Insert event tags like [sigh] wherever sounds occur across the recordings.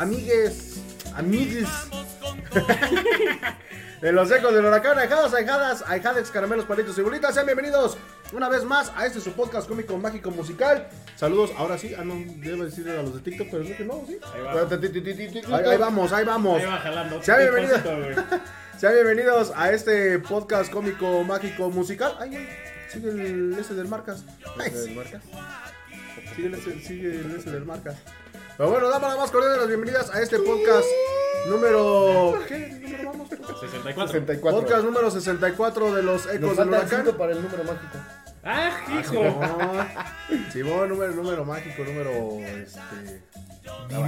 amigues, amigues de los ecos del huracán, ahijadas, ahijadas, ahijadex, caramelos, palitos y bolitas. Sean bienvenidos una vez más a este su podcast cómico mágico musical. Saludos, ahora sí, ah no, debo decirle a los de TikTok, pero creo que no, sí. Ahí va. Ahí, ahí vamos, ahí vamos. Ahí va jalando. Sea bienvenido. Despacito, güey. [laughs] Sean bienvenidos a este podcast cómico mágico musical. Ay, ay, sigue el ese del Marcas. Ay, ¿Del Marcas? Sigue el ese, sigue el ese del Marcas. Pero bueno, damos la más cordial de las bienvenidas a este podcast número. ¿Qué número vamos? 64. 64. Podcast número 64 de los Nos Ecos del faltan Huracán. cinco para el número mágico. ¡Ah, hijo! Simón, Simón, número, número mágico, número este,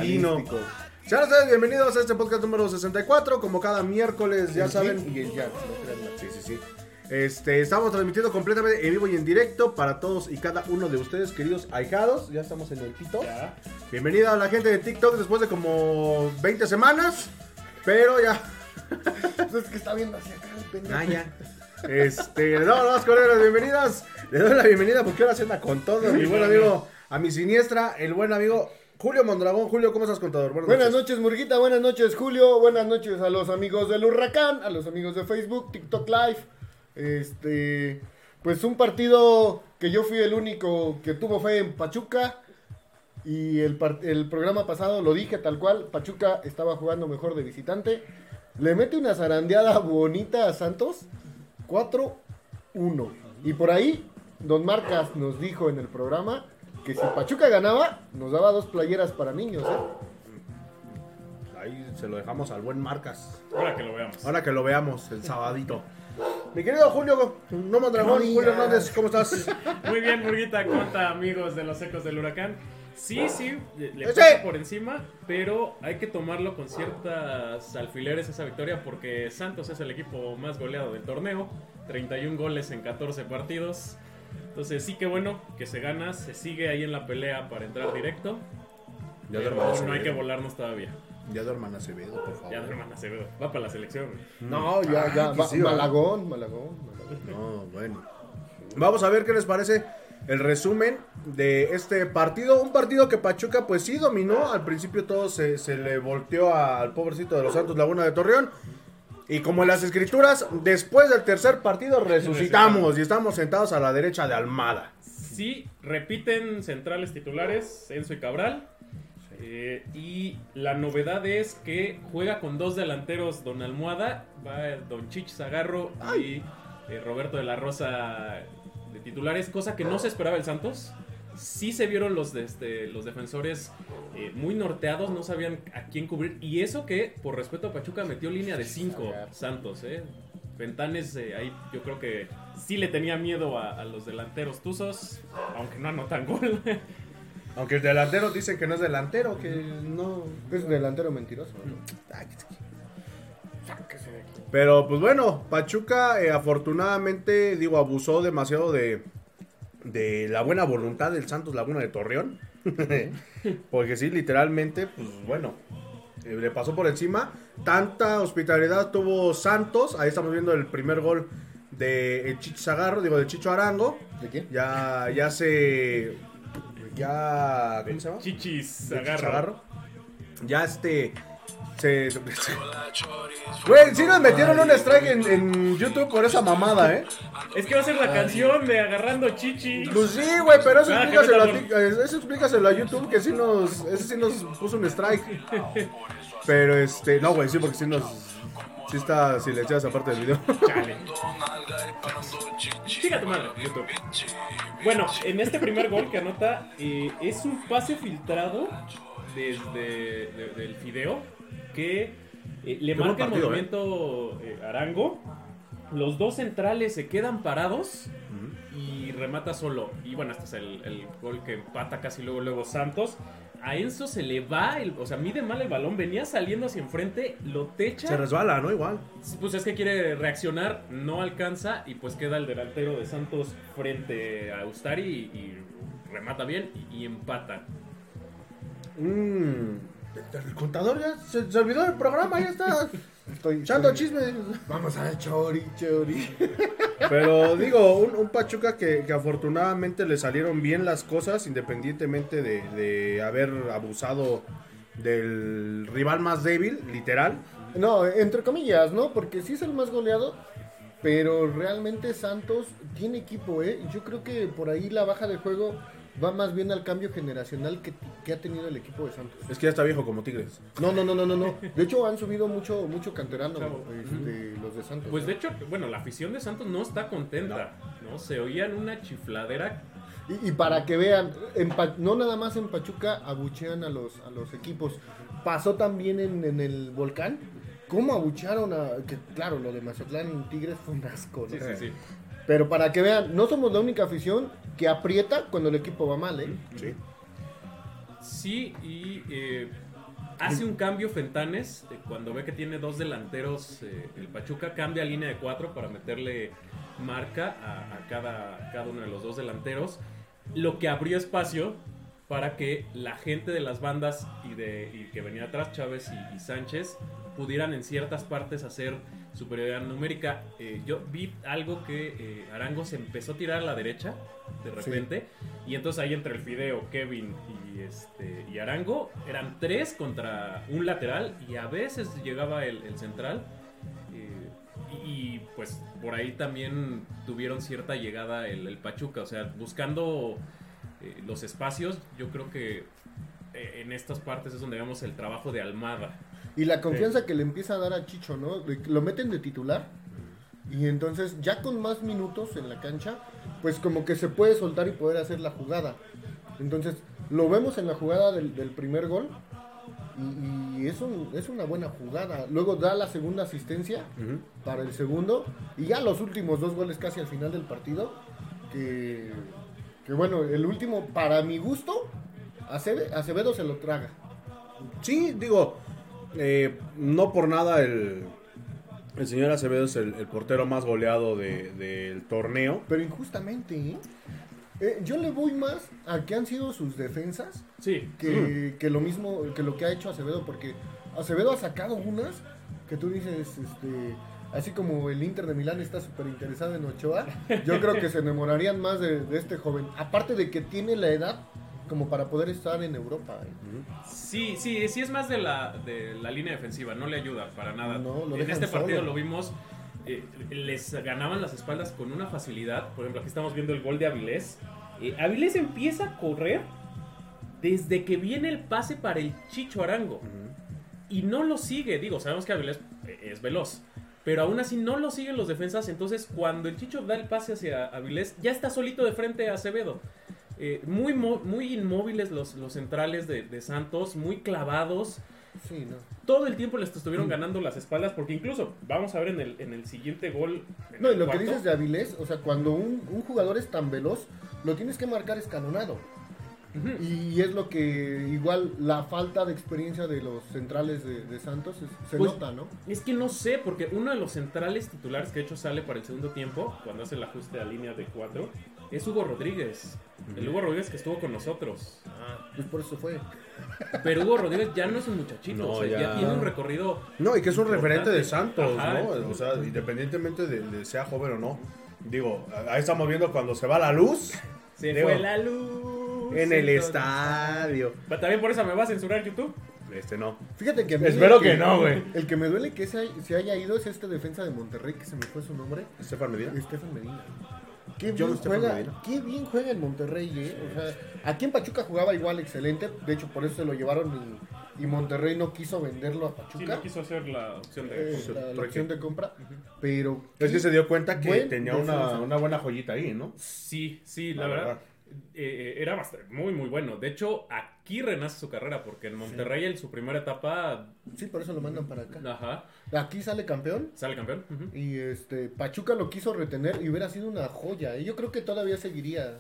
divino. Cabalístico. Sean ustedes bienvenidos a este podcast número 64. Como cada miércoles, ya El saben. yin y el yang, no crean. Sí, sí, sí. Este, estamos transmitiendo completamente en vivo y en directo para todos y cada uno de ustedes, queridos ahijados. Ya estamos en el pito. Bienvenida a la gente de TikTok después de como 20 semanas. Pero ya. [laughs] Es que está viendo hacia acá el pendejo. Ah, ya. Este, le damos las bienvenidas. Le doy la bienvenida porque ahora se anda con todo. Mi buen amigo, a mi siniestra, el buen amigo Julio Mondragón. Julio, ¿cómo estás, contador? Buenas noches, Murguita. Buenas noches, Julio. Buenas noches a los amigos del Huracán, a los amigos de Facebook, TikTok Live. Este, pues un partido que yo fui el único que tuvo fe en Pachuca. Y el, el programa pasado lo dije tal cual. Pachuca estaba jugando mejor de visitante. Le mete una zarandeada bonita a Santos. 4-1. Y por ahí, Don Marcas nos dijo en el programa que si Pachuca ganaba, nos daba dos playeras para niños. ¿eh? Ahí se lo dejamos al buen Marcas. Ahora que lo veamos. Ahora que lo veamos, el sabadito. Mi querido Julio, no Mondragón, No Julio. Hernández, ¿cómo estás? Muy bien, Murguita, cuenta amigos de los ecos del huracán. Sí, sí, le pasa por encima, pero hay que tomarlo con ciertas alfileres esa victoria porque Santos es el equipo más goleado del torneo, 31 goles en 14 partidos. Entonces sí que bueno que se gana, se sigue ahí en la pelea para entrar directo. Ya pero no hay que volarnos todavía. Ya duerman Acevedo, por favor. Ya, hermana Acevedo, va para la selección. No, ya, ya. Ah, va- que sí, va. Malagón, Malagón, Malagón. No, bueno. Vamos a ver qué les parece el resumen de este partido. Un partido que Pachuca pues sí dominó. Al principio todo se, se le volteó al pobrecito de los Santos Laguna de Torreón. Y como en las escrituras, después del tercer partido resucitamos y estamos sentados a la derecha de Almada. Sí, repiten centrales titulares, Enzo y Cabral. Eh, y la novedad es que juega con dos delanteros Don Almohada, va Don Chich Zagarro y eh, Roberto de la Rosa de titulares, cosa que no se esperaba el Santos. Sí se vieron los, de este, los defensores eh, muy norteados, no sabían a quién cubrir. Y eso que, por respeto a Pachuca, metió línea de 5 Santos. Eh. Ventanes, eh, ahí yo creo que sí le tenía miedo a, a los delanteros tuzos, aunque no anotan gol. [laughs] Aunque el delantero dice que no es delantero, que no. Es delantero mentiroso. ¿no? Pero pues bueno, Pachuca eh, afortunadamente, digo, abusó demasiado de, de la buena voluntad del Santos Laguna de Torreón. [laughs] Porque sí, literalmente, pues bueno, eh, le pasó por encima. Tanta hospitalidad tuvo Santos. Ahí estamos viendo el primer gol de el Chicho Zagarro, digo, de Chicho Arango. ¿De quién? Ya, ya se. Ya. ¿Cómo se llama? Chichis De. Zagarro. Ya este. Se. se- Güey, sí nos metieron un strike en, en YouTube por esa mamada, ¿eh? Es que va a ser la canción de Agarrando Chichi. Pues sí, güey, pero eso Ah, explícaselo, a ti- eso explícaselo a YouTube que sí nos, ese sí nos puso un strike. Pero este, no, güey, sí, porque sí nos, sí está silenciada esa parte del video. Chale. [laughs] Chica tu madre, YouTube. Bueno, en este primer gol que anota, eh, es un pase filtrado desde de- del Fideo que eh, le Qué marca el partido, movimiento eh, Arango. Los dos centrales se quedan parados y remata solo. Y bueno, este es el, el gol que empata casi luego, luego Santos. A Enzo se le va, el, o sea, mide mal el balón, venía saliendo hacia enfrente, lo techa. Se resbala, ¿no? Igual. Pues es que quiere reaccionar, no alcanza y pues queda el delantero de Santos frente a Ustari y, y remata bien y, y empata. Mm, el contador ya se, se olvidó del programa, ya está [laughs] Estoy echando chisme. Vamos a ver, chori, chori. Pero digo, un, un Pachuca que, que afortunadamente le salieron bien las cosas, independientemente de, de haber abusado del rival más débil, literal. No, entre comillas, ¿no? Porque sí es el más goleado, pero realmente Santos tiene equipo, ¿eh? Yo creo que por ahí la baja de juego va más bien al cambio generacional que, que ha tenido el equipo de Santos. Es que ya está viejo como Tigres. No, no, no, no, no, no. De hecho han subido mucho, mucho canterano este, los de Santos. Pues ¿no? de hecho, bueno, la afición de Santos no está contenta, ¿no? Se oían una chifladera. Y, y para que vean, en Pa- no nada más en Pachuca abuchean a los, a los equipos. Pasó también en, en el volcán. ¿Cómo abuchearon a.? Que claro, lo de Mazatlán en Tigres fue un asco, ¿no? Sí, sí, sí. Pero para que vean, no somos la única afición que aprieta cuando el equipo va mal, ¿eh? Sí. Sí, y eh, hace un cambio Fentanes eh, cuando ve que tiene dos delanteros. eh, el Pachuca cambia línea de cuatro para meterle marca a, a cada, cada uno de los dos delanteros. Lo que abrió espacio para que la gente de las bandas y, de, y que venía atrás, Chávez y, y Sánchez, pudieran en ciertas partes hacer superioridad numérica. Eh, yo vi algo que eh, Arango se empezó a tirar a la derecha de repente. Y entonces ahí entre el Fideo, Kevin y, este, y Arango eran tres contra un lateral y a veces llegaba el, el central. eh, y, y, pues por ahí también tuvieron cierta llegada el, el Pachuca. O sea, buscando eh, los espacios, yo creo que eh, en estas partes es donde vemos el trabajo de Almada. Y la confianza que le empieza a dar a Chicho, ¿no? Lo meten de titular. Y entonces, ya con más minutos en la cancha, pues como que se puede soltar y poder hacer la jugada. Entonces, lo vemos en la jugada del, del primer gol. Y, y es, un- es una buena jugada. Luego da la segunda asistencia para el segundo. Y ya los últimos dos goles casi al final del partido. Que, que bueno, el último, para mi gusto, Aceve- Acevedo se lo traga. Sí, digo, eh, no por nada el, el señor Acevedo es el, el portero más goleado de- del torneo. Pero injustamente, ¿eh? Eh, yo le voy más a que han sido sus defensas Sí, que, que lo mismo, que lo que ha hecho Acevedo, porque Acevedo ha sacado unas que tú dices, este, así como el Inter de Milán está súper interesado en Ochoa, yo creo que se enamorarían más de, de este joven, aparte de que tiene la edad como para poder estar en Europa. ¿eh? Sí, sí, sí es más de la, de la línea defensiva, no le ayuda para nada. No, lo en este partido solo. lo vimos, eh, les ganaban las espaldas con una facilidad. Por ejemplo, aquí estamos viendo el gol de Avilés. Eh, Avilés empieza a correr desde que viene el pase para el Chicho Arango. Y no lo sigue, digo, sabemos que Avilés es veloz. Pero aún así no lo siguen los defensas. Entonces, cuando el Chicho da el pase hacia Avilés, ya está solito de frente a Acevedo. Eh, muy, muy inmóviles los, los centrales de, de Santos, muy clavados. Sí, no. Todo el tiempo les estuvieron ganando las espaldas. Porque incluso, vamos a ver en el, en el siguiente gol. en No, y lo que dices de Avilés, o sea, cuando un, un jugador es tan veloz, lo tienes que marcar escalonado. Y es lo que igual la falta de experiencia de los centrales de, de Santos es- se Pues, nota, ¿no? Es que no sé, porque uno de los centrales titulares que de hecho sale para el segundo tiempo, cuando hace el ajuste a línea de 4, es Hugo Rodríguez. El Hugo Rodríguez que estuvo con nosotros. Pues por eso fue. Pero Hugo Rodríguez ya no es un muchachito, No, o sea, ya... ya. tiene un recorrido. No, y que es un referente de. Santos, Ajá. ¿no? O sea, independientemente de, de sea joven o no. Digo, ahí estamos viendo cuando se va la luz Se Digo, fue la luz. En el estadio. También por eso me va a censurar YouTube. Este no. Fíjate que a mí Espero el que no, güey. El que me duele que se, se haya ido es este defensa de Monterrey, que se me fue su nombre, Estefan Medina. Estefan Medina. Qué bien, juega, qué bien juega en Monterrey, ¿eh? O sea, aquí en Pachuca jugaba igual excelente, de hecho por eso se lo llevaron y, y Monterrey no quiso venderlo a Sí, Pachuca, no quiso hacer la opción de. eh, Su- la, la ¿por opción de compra, pero... Es que se dio cuenta que tenía una, una buena joyita ahí, ¿no? Sí, sí, la, La verdad. verdad. Eh, era bastante, muy, muy bueno. De hecho, aquí renace su carrera, porque en Monterrey, en su primera etapa, Sí, por eso lo mandan para acá. ajá, Aquí sale campeón. sale campeón. Y este Pachuca lo quiso retener y hubiera sido una joya. Y yo creo que todavía seguiría.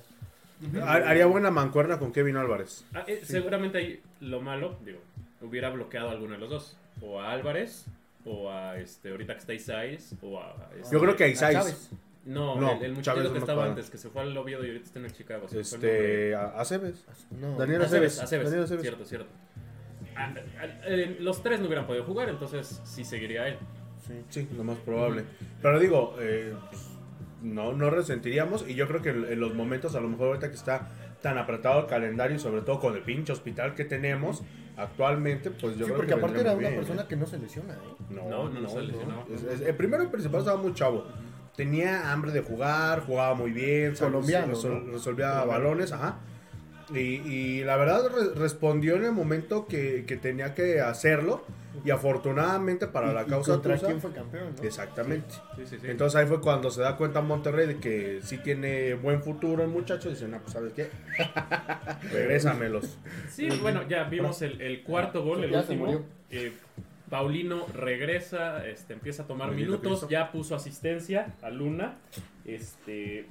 Ha- Haría buena mancuerna con Kevin Álvarez. Ah, eh, Seguramente ahí lo malo, digo, hubiera bloqueado a alguno de los dos. O a Álvarez, o a este, ahorita que está Isais, o a. este- Yo creo que a A Isais. No, No, el, el muchacho que estaba antes, que se fue al Oviedo y ahorita está en el Chicago. se. Este. A Aceves. No. Daniel Aceves, Aceves. Daniel Aceves. cierto, cierto. Ah, ah, eh, los tres no hubieran podido jugar, entonces sí seguiría él. Sí, lo más probable. Pero digo, eh, no, no resentiríamos. Y yo creo que en, en los momentos, a lo mejor ahorita que está tan apretado el calendario y sobre todo con el pinche hospital que tenemos actualmente, pues yo Sí, creo porque que aparte era una bien, persona ¿eh? que no se lesiona, ¿eh? No, No, no, no se lesionaba. Es- es- el primero y principal estaba muy chavo. Tenía hambre de jugar, jugaba muy bien, Colombiano, resol- ¿no? resolvía Colombiano. balones, ajá. Y, y la verdad re- respondió en el momento que, que tenía que hacerlo. Y afortunadamente para Y- la y causa contra tusa- quién fue campeón, ¿no? Exactamente. Sí, sí, sí. Entonces ahí fue cuando se da cuenta Monterrey de que sí tiene buen futuro el muchacho. Y dice, no, pues ¿sabes qué? [laughs] Regrésamelos. Sí, bueno, ya vimos el, el cuarto gol, el Ya se último. murió. Eh, Paulino regresa, este, empieza a tomar minutos, Cristo. ya puso asistencia a Luna. Este,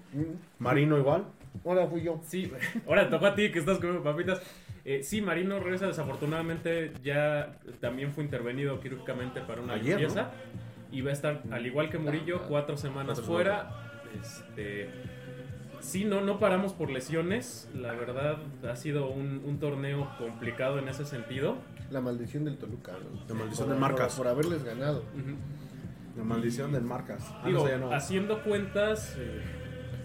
Marino igual. Ahora fui yo. sí, [laughs] ahora tocó a ti que estás comiendo papitas. Eh, sí, Marino regresa, desafortunadamente ya también fue intervenido quirúrgicamente para una Ayer, limpieza. Y va a estar, al igual que Murillo, cuatro semanas Cuatro fuera. Este, sí, no, no paramos por lesiones. La verdad, ha sido un, un torneo complicado en ese sentido. La maldición del Toluca, ¿no? La maldición Por- del Marcas. Por, por haberles ganado. La maldición del Marcas. Ah, no, Digo, no. haciendo cuentas, eh,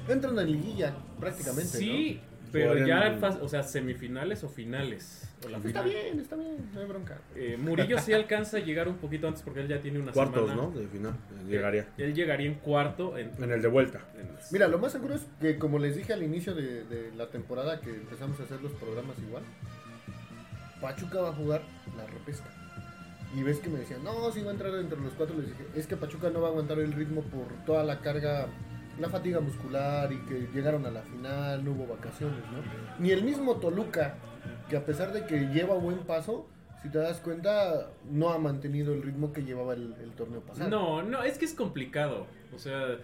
Entran en liguilla, prácticamente, sí, pero ya, o sea, semifinales o finales. O la ¿no? Está final. bien, está bien, no hay bronca. Eh, Murillo sí alcanza a llegar un poquito antes porque él ya tiene una Cuartos, semana. ¿no? De final. Llegaría. Él llegaría en cuarto. En, En el de vuelta. en- Mira, lo más seguro es que, como les dije al inicio de, de la temporada que empezamos a hacer los programas igual, Pachuca va a jugar la repesca. Y ves que me decían, no, si va a entrar entre los cuatro. Les dije, es que Pachuca no va a aguantar el ritmo por toda la carga, la fatiga muscular y que llegaron a la final, no hubo vacaciones, ¿no? Ni el mismo Toluca, que a pesar de que lleva buen paso, si te das cuenta, no ha mantenido el ritmo que llevaba el, el torneo pasado. No, no, es que es complicado. O sea,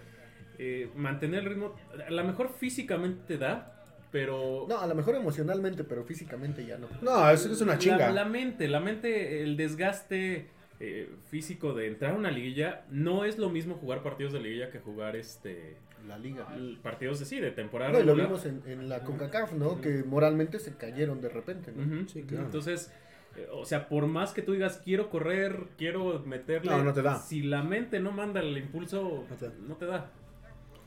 eh, mantener el ritmo, a lo mejor físicamente te da, pero... No, a lo mejor emocionalmente, pero físicamente ya no. No, es, es una chinga. La, la mente, la mente, el desgaste eh, físico de entrar a una liguilla, no es lo mismo jugar partidos de liguilla que jugar este La liga. partidos de sí, de temporada. No, y lo vimos en, en la CONCACAF, ¿no? Que moralmente se cayeron de repente, ¿no? Ujú, Sí, ujú. claro. Entonces, eh, o sea, por más que tú digas quiero correr, quiero meterle, No, no te da. Si la mente no manda el impulso, No te da. no te da.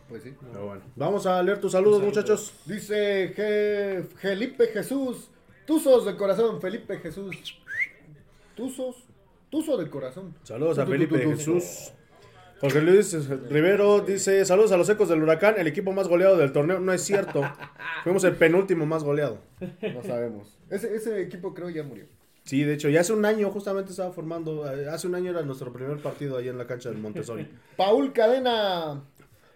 Pues sí. Pero bueno. Vamos a leer tus saludos, muchachos. Dice Ge- Felipe Jesús. Tuzos de corazón, Felipe Jesús. Tuzos. Tuzo de corazón. Saludos a Felipe tu. Jesús. Jorge Luis Rivero dice, saludos a los ecos del huracán, el equipo más goleado del torneo. No es cierto. [laughs] Fuimos el penúltimo más goleado. No sabemos. Ese, ese equipo creo ya murió. Sí, de hecho, ya hace un año justamente estaba formando, eh, hace un año era nuestro primer partido ahí en la cancha del Montessori. [laughs] Paul Cadena.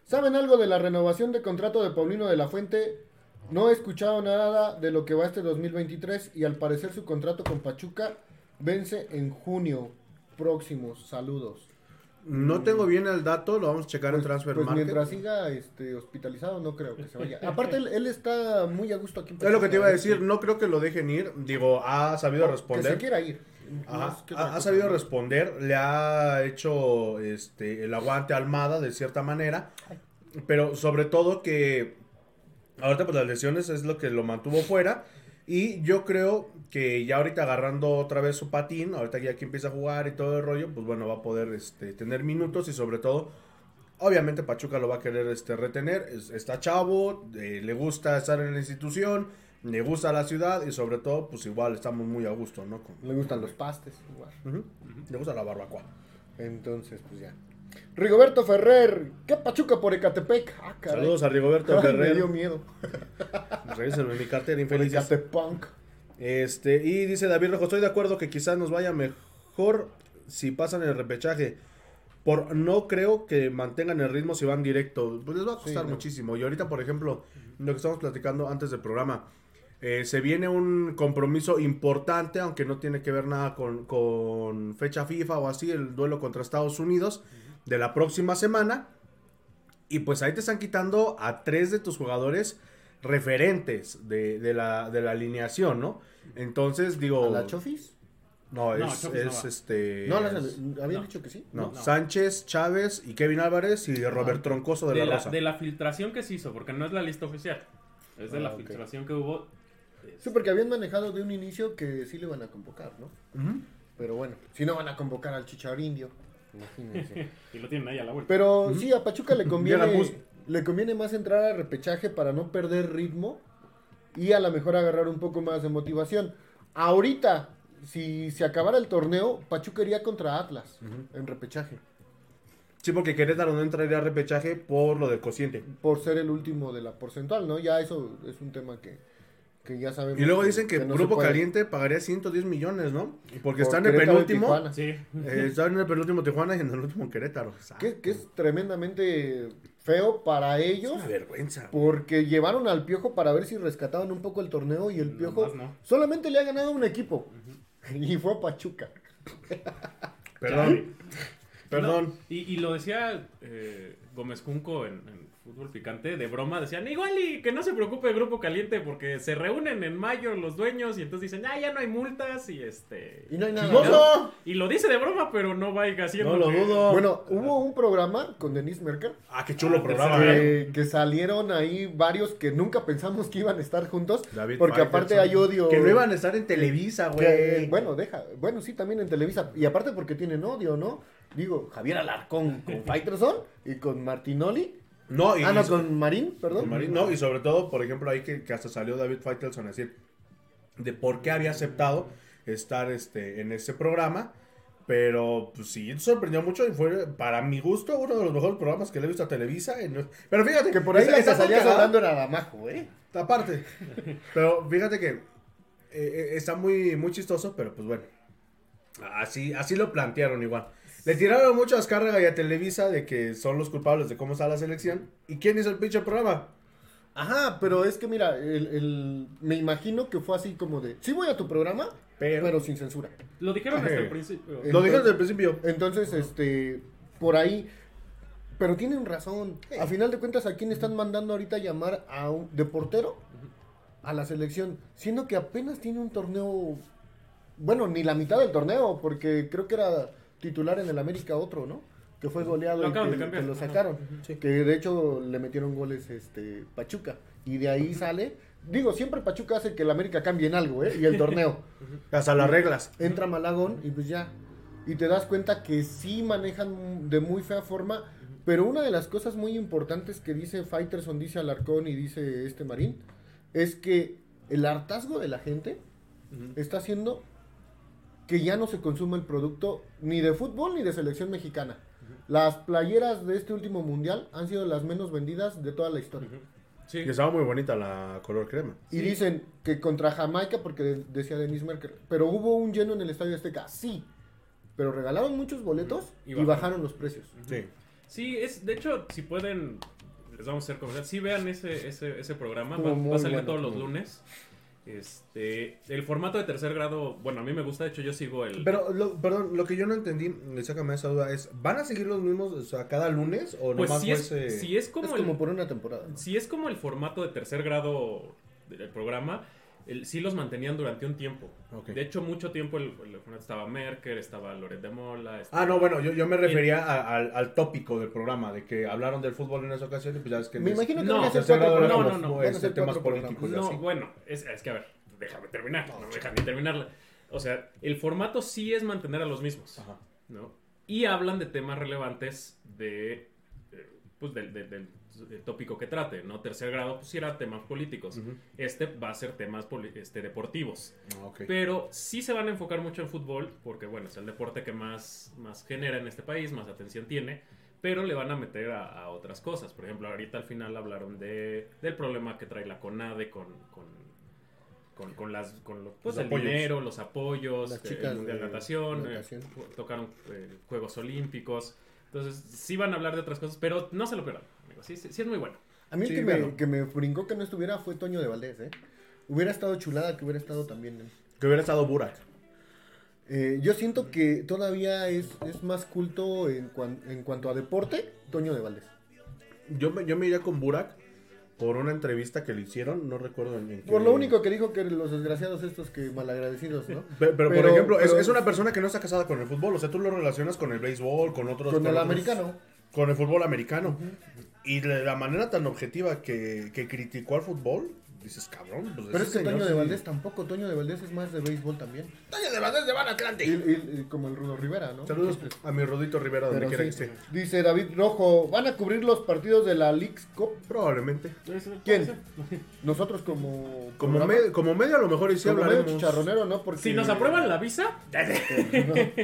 ¿Saben algo de la renovación de contrato de Paulino de la Fuente? No he escuchado nada de lo que va este 2023 y al parecer su contrato con Pachuca vence en junio próximo. Saludos. No tengo bien el dato, lo vamos a checar en Transfer Pues Market. mientras siga este, hospitalizado, no creo que se vaya. Aparte, él, él está muy a gusto aquí. en Es lo que te iba a decir, no creo que lo dejen ir. Digo, ha sabido Que se responder. quiera ir. Ajá, ha, ha sabido responder, le ha hecho este el aguante a Almada de cierta manera, pero sobre todo que ahorita pues las lesiones es lo que lo mantuvo fuera y yo creo que ya ahorita agarrando otra vez su patín, ahorita que ya aquí empieza a jugar y todo el rollo, pues bueno, va a poder este, tener minutos y sobre todo Obviamente Pachuca lo va a querer este, retener, es- está chavo, eh, le gusta estar en la institución, le gusta la ciudad y sobre todo, pues igual estamos muy a gusto, ¿no? Con- Le gustan los pastes, igual. Ujú. Le gusta la barbacoa. Entonces, pues ya. Rigoberto Ferrer. ¿Qué Pachuca por Ecatepec? Ah, caray. Saludos a Rigoberto Ay, me Ferrer. dio miedo. Revísenme mi cartera infelices. Ecatepunk. Este, y dice David Rojo, estoy de acuerdo que quizás nos vaya mejor si pasan el repechaje. Por no creo que mantengan el ritmo si van directo. Pues les va a costar no. muchísimo. Y ahorita, por ejemplo, lo que estamos platicando antes del programa. eh, se viene un compromiso importante, aunque no tiene que ver nada con, con fecha FIFA o así, el duelo contra Estados Unidos de la próxima semana. Y pues ahí te están quitando a tres de tus jugadores referentes de, de la, de la alineación, ¿no? Entonces, digo... ¿A la Chofis? No, No, es, Chofis no es va. este... No, es- habían no. dicho que sí. no, no. Sánchez, Chávez y Kevin Álvarez y Robert Troncoso de, De la, la, Rosa. de la filtración que se hizo, porque no es la lista oficial. Es de Ah, la ok. filtración que hubo. Sí, porque habían manejado de un inicio que sí le van a convocar, ¿no? Pero bueno, si no van a convocar al Chicharindio. Imagínense. [laughs] Y lo tienen ahí a la vuelta. Pero sí, a Pachuca le [laughs] conviene, le conviene más entrar a repechaje para no perder ritmo y a lo mejor agarrar un poco más de motivación. Ahorita, si se acabara el torneo, Pachuca iría contra Atlas en repechaje, Sí, porque Querétaro no entraría a repechaje por lo del cociente. por ser el último de la porcentual, ¿no? Ya eso es un tema que, que ya sabemos. Y luego dicen que, no se Grupo. Caliente pagaría 110 millones, ¿no? Porque Por están en el penúltimo. Sí. eh, están en el penúltimo Tijuana y en el último Querétaro. Que, que es tremendamente feo para Es ellos. una vergüenza. Porque llevaron al Piojo para ver si rescataban un poco el torneo y el Piojo no. solamente le ha ganado un equipo. [laughs] Y fue a Pachuca. Perdón. Perdón. No, y, y lo decía eh, Gómez Junco en, en Fútbol Picante, de broma, decían, igual y que no se preocupe el Grupo Caliente porque se reúnen en mayo los dueños y entonces dicen, ah, ya no hay multas y este... Y no hay nada. Y lo dice de broma, pero no vaya haciendo No lo dudo. Bueno, hubo un programa con Denise Merker Ah, qué chulo Ah, programa, ¿eh? que, que salieron ahí varios que nunca pensamos que iban a estar juntos. David porque aparte hay odio. Que no iban a estar en Televisa, que- güey. bueno, deja. Bueno, sí, también en Televisa. Y aparte porque tienen odio, ¿no? Digo, Javier Alarcón con [laughs] Faitelson y con Martinoli. No, y, ah, no, con Marín, perdón. con Marín, no, y sobre todo, por ejemplo, ahí que, que hasta salió David Faitelson a decir de por qué había aceptado estar este, en ese programa. Pero pues sí, sorprendió mucho y fue, para mi gusto, uno de los mejores programas que le he visto a Televisa. Pero fíjate Que por ahí esa- la que esa salía sonando era Damajo, ¿eh? Aparte. Pero fíjate que eh, eh, está muy, muy chistoso, pero pues bueno. Así, así lo plantearon igual. Le tiraron muchas cargas y a Televisa de que son los culpables de cómo está la selección. ¿Y quién hizo el pinche programa? Ajá, pero es que mira, el, el- me imagino que fue así como de, sí voy a tu programa, Pero- pero, sin censura. Lo dijeron desde el [laughs] principio. Lo dijeron desde el principio. Entonces, este, por ahí, pero tienen razón. A final de cuentas, ¿a quién están mandando ahorita a llamar a un, de portero a la selección? Siendo que apenas tiene un torneo, bueno, ni la mitad del torneo, porque creo que era titular en el América otro, ¿no? Que fue goleado Lo y que, lo sacaron. Que de hecho le metieron goles este Pachuca. Y de ahí sale. Digo, siempre Pachuca hace que el América cambie en algo, ¿eh? Y el [laughs] torneo. Hasta las reglas. entra Malagón y pues ya. Y te das cuenta que sí manejan de muy fea forma. Pero una de las cosas muy importantes que dice Fighterson, dice Alarcón y dice este Marín, es que el hartazgo de la gente está haciendo que ya no se consuma el producto ni de fútbol ni de selección mexicana. Las playeras de este último mundial han sido las menos vendidas de toda la historia. Sí. Y estaba muy bonita la color crema. Y dicen que contra Jamaica, porque de- decía Denis Merker, pero hubo un lleno en el Estadio Azteca, sí. Pero regalaron muchos boletos Y y, bajaron. bajaron los precios. Sí. Sí, es, de hecho, si pueden, les vamos a hacer comercial. Sí, vean ese, ese, ese programa, va, a salir bueno, todos los lunes. Este, el formato de tercer grado, bueno, a mí me gusta, de hecho yo sigo el... Pero, lo, perdón, lo que yo no entendí, sácame esa duda, es, ¿van a seguir los mismos o sea, cada lunes o pues nomás si es, ese- si es como es el, como por una temporada. ¿no? si es como el formato de tercer grado del programa, el, sí los mantenían durante un tiempo. De hecho, mucho tiempo el, el formato estaba Merker, estaba Loret de Mola. estaba- Ah, no, bueno, yo, yo me refería a- al, al tópico del programa, de que hablaron del fútbol en esa ocasión y pues ya es que... Me imagino que No, era no, no, no, a este, temas políticos No, así. bueno, es, es que a ver, déjame terminar, no, me dejan ni terminarla. O sea, el formato sí es mantener a los mismos, Ajá. ¿no? Y hablan de temas relevantes de, pues del, del- tópico que trate, ¿no? Tercer grado, pues era temas políticos. Este va a ser temas este, deportivos. Ah. Pero sí se van a enfocar mucho en fútbol, porque bueno, es el deporte que más, más genera en este país, más atención tiene, pero le van a meter a, a otras cosas. Por ejemplo, ahorita al final hablaron de, del problema que trae la CONADE con, con, con, con las, con lo- pues, Los el apoyos. dinero, los apoyos, Las eh, chicas el Mundial de Natación, eh, tocaron eh, Juegos Olímpicos. Entonces, sí van a hablar de otras cosas, pero no se lo pierdan, amigos. Sí, sí, sí es muy bueno. A mí el Sí, que, me, que me brincó que no estuviera fue Toño de Valdés, ¿eh? Hubiera estado chulada que hubiera estado también. ¿eh? Que hubiera estado Burak. Eh, yo siento que todavía es, es más culto en, cuan- en cuanto a deporte, Toño de Valdés. Yo me, yo me iría con Burak por una entrevista que le hicieron, no recuerdo en, en qué- Por lo único que dijo que los desgraciados estos que malagradecidos, ¿no? [laughs] Pe- Pero, por ejemplo, es- pero- es, una persona que no está casada con el fútbol, o sea, tú lo relacionas con el béisbol, con otros... Con el otros- americano. Con el fútbol americano. Y de la manera tan objetiva que, que criticó al fútbol, dices, cabrón, pues Pero es que Toño de sí- Valdés tampoco. Toño de Valdés es más de béisbol también. Toño de Valdés de Van Atlante. y- y como el Rudo Rivera, ¿no? Saludos a mi Rodito Rivera, donde quiera sí, que esté. Dice David Rojo, ¿van a cubrir los partidos de la League's Cup? Probablemente. ¿Quién? [laughs] Nosotros como... Como, programa, me- como medio a lo mejor y sí como medio hablaremos. chicharronero, ¿no? Porque... Si nos aprueban la visa, [laughs]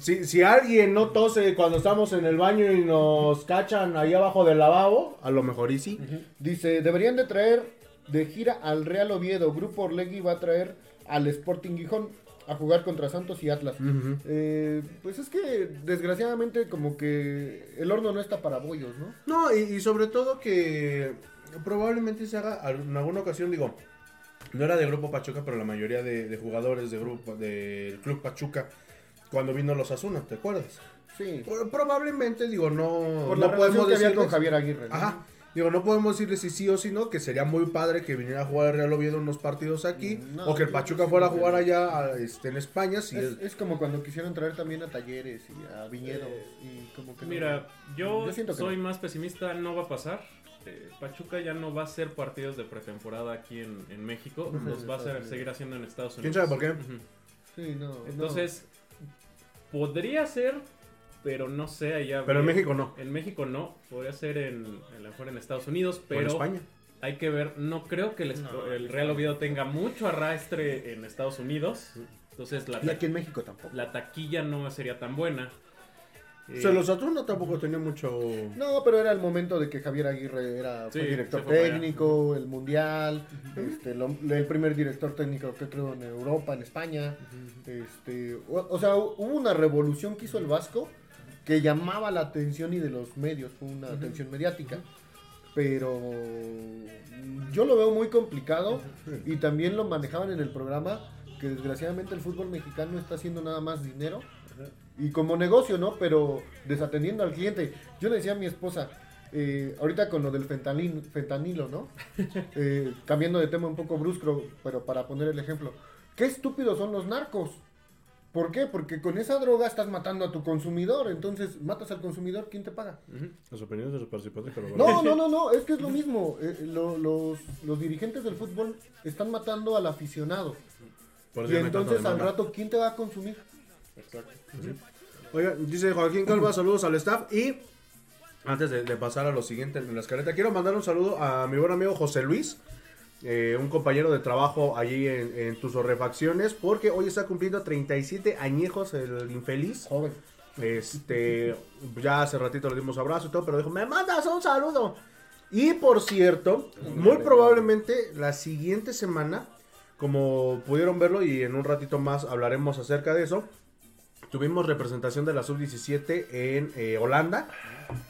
Si, si alguien no tose cuando estamos en el baño y nos cachan ahí abajo del lavabo, a lo mejor y sí. Dice, deberían de traer de gira al Real Oviedo. Grupo Orlegui va a traer al Sporting Gijón a jugar contra Santos y Atlas. Eh, pues es que desgraciadamente como que el horno no está para bollos, ¿no? No, y, y sobre todo que probablemente se haga en alguna ocasión, digo, no era de Grupo Pachuca, pero la mayoría de, de jugadores de grupo del Club Pachuca, cuando vino los Asuna, ¿te acuerdas? Sí. Pro- Probablemente, digo, no, Por no la relación que había con Javier Aguirre. ¿no? Ajá. Digo, no podemos decirle si sí o si no, que sería muy padre que viniera a jugar el Real Oviedo unos partidos aquí, no, o que el Pachuca fuera a jugar allá a- este, en España. Si Es, es- es como cuando quisieron traer también a Talleres y a Viñedos y como que no. Mira, yo, Yo siento que soy no. más pesimista, no va a pasar. Eh, Pachuca ya no va a hacer partidos de pretemporada aquí en, en México, los va a hacer- seguir haciendo en Estados ¿Quién Unidos. sabe por qué? Sí, no. no. Entonces, podría ser, pero no sé allá. Pero en. México no. En México no, podría ser en, a lo mejor en Estados Unidos, o pero en España. hay que ver, no creo que el, el Real Oviedo tenga mucho arrastre en Estados Unidos. Entonces la, Y aquí en México tampoco. la taquilla no sería tan buena. O sea, los Asuna tampoco tenía mucho... No, pero era el momento de que Javier Aguirre era fue Sí, director allá. técnico, el mundial, este, lo- el primer director técnico que creo en Europa, en España. este, o, o sea, hubo una revolución que hizo el Vasco que llamaba la atención y de los medios, fue una atención mediática. Pero yo lo veo muy complicado y también lo manejaban en el programa que desgraciadamente el fútbol mexicano está haciendo nada más dinero y como negocio, ¿no? Pero desatendiendo al cliente. Yo le decía a mi esposa, eh, ahorita con lo del fentanil, fentanilo, ¿no? [laughs] Eh, cambiando de tema un poco brusco, pero para poner el ejemplo. Qué estúpidos son los narcos. ¿Por qué? Porque con esa droga estás matando a tu consumidor. Entonces, matas al consumidor, ¿quién te paga? Las opiniones de los participantes que lo No, no, no, no, es que es lo [laughs] mismo. Eh, lo- los, los dirigentes del fútbol están matando al aficionado. Por Y entonces al rato, ¿quién te va a consumir? Oiga, dice Joaquín [clears throat] Calva, saludos al staff y antes de, de pasar a lo siguiente en la escaleta, quiero mandar un saludo a mi buen amigo José Luis, eh, un compañero de trabajo allí en, en tus refacciones, porque hoy está cumpliendo 37 añejos el infeliz. Joven. Este, ya hace ratito le dimos abrazo y todo, pero dijo, me mandas un saludo. Y por cierto, muy probablemente la siguiente semana, como pudieron verlo y en un ratito más hablaremos acerca de eso, tuvimos representación de la sub-17 en eh, Holanda,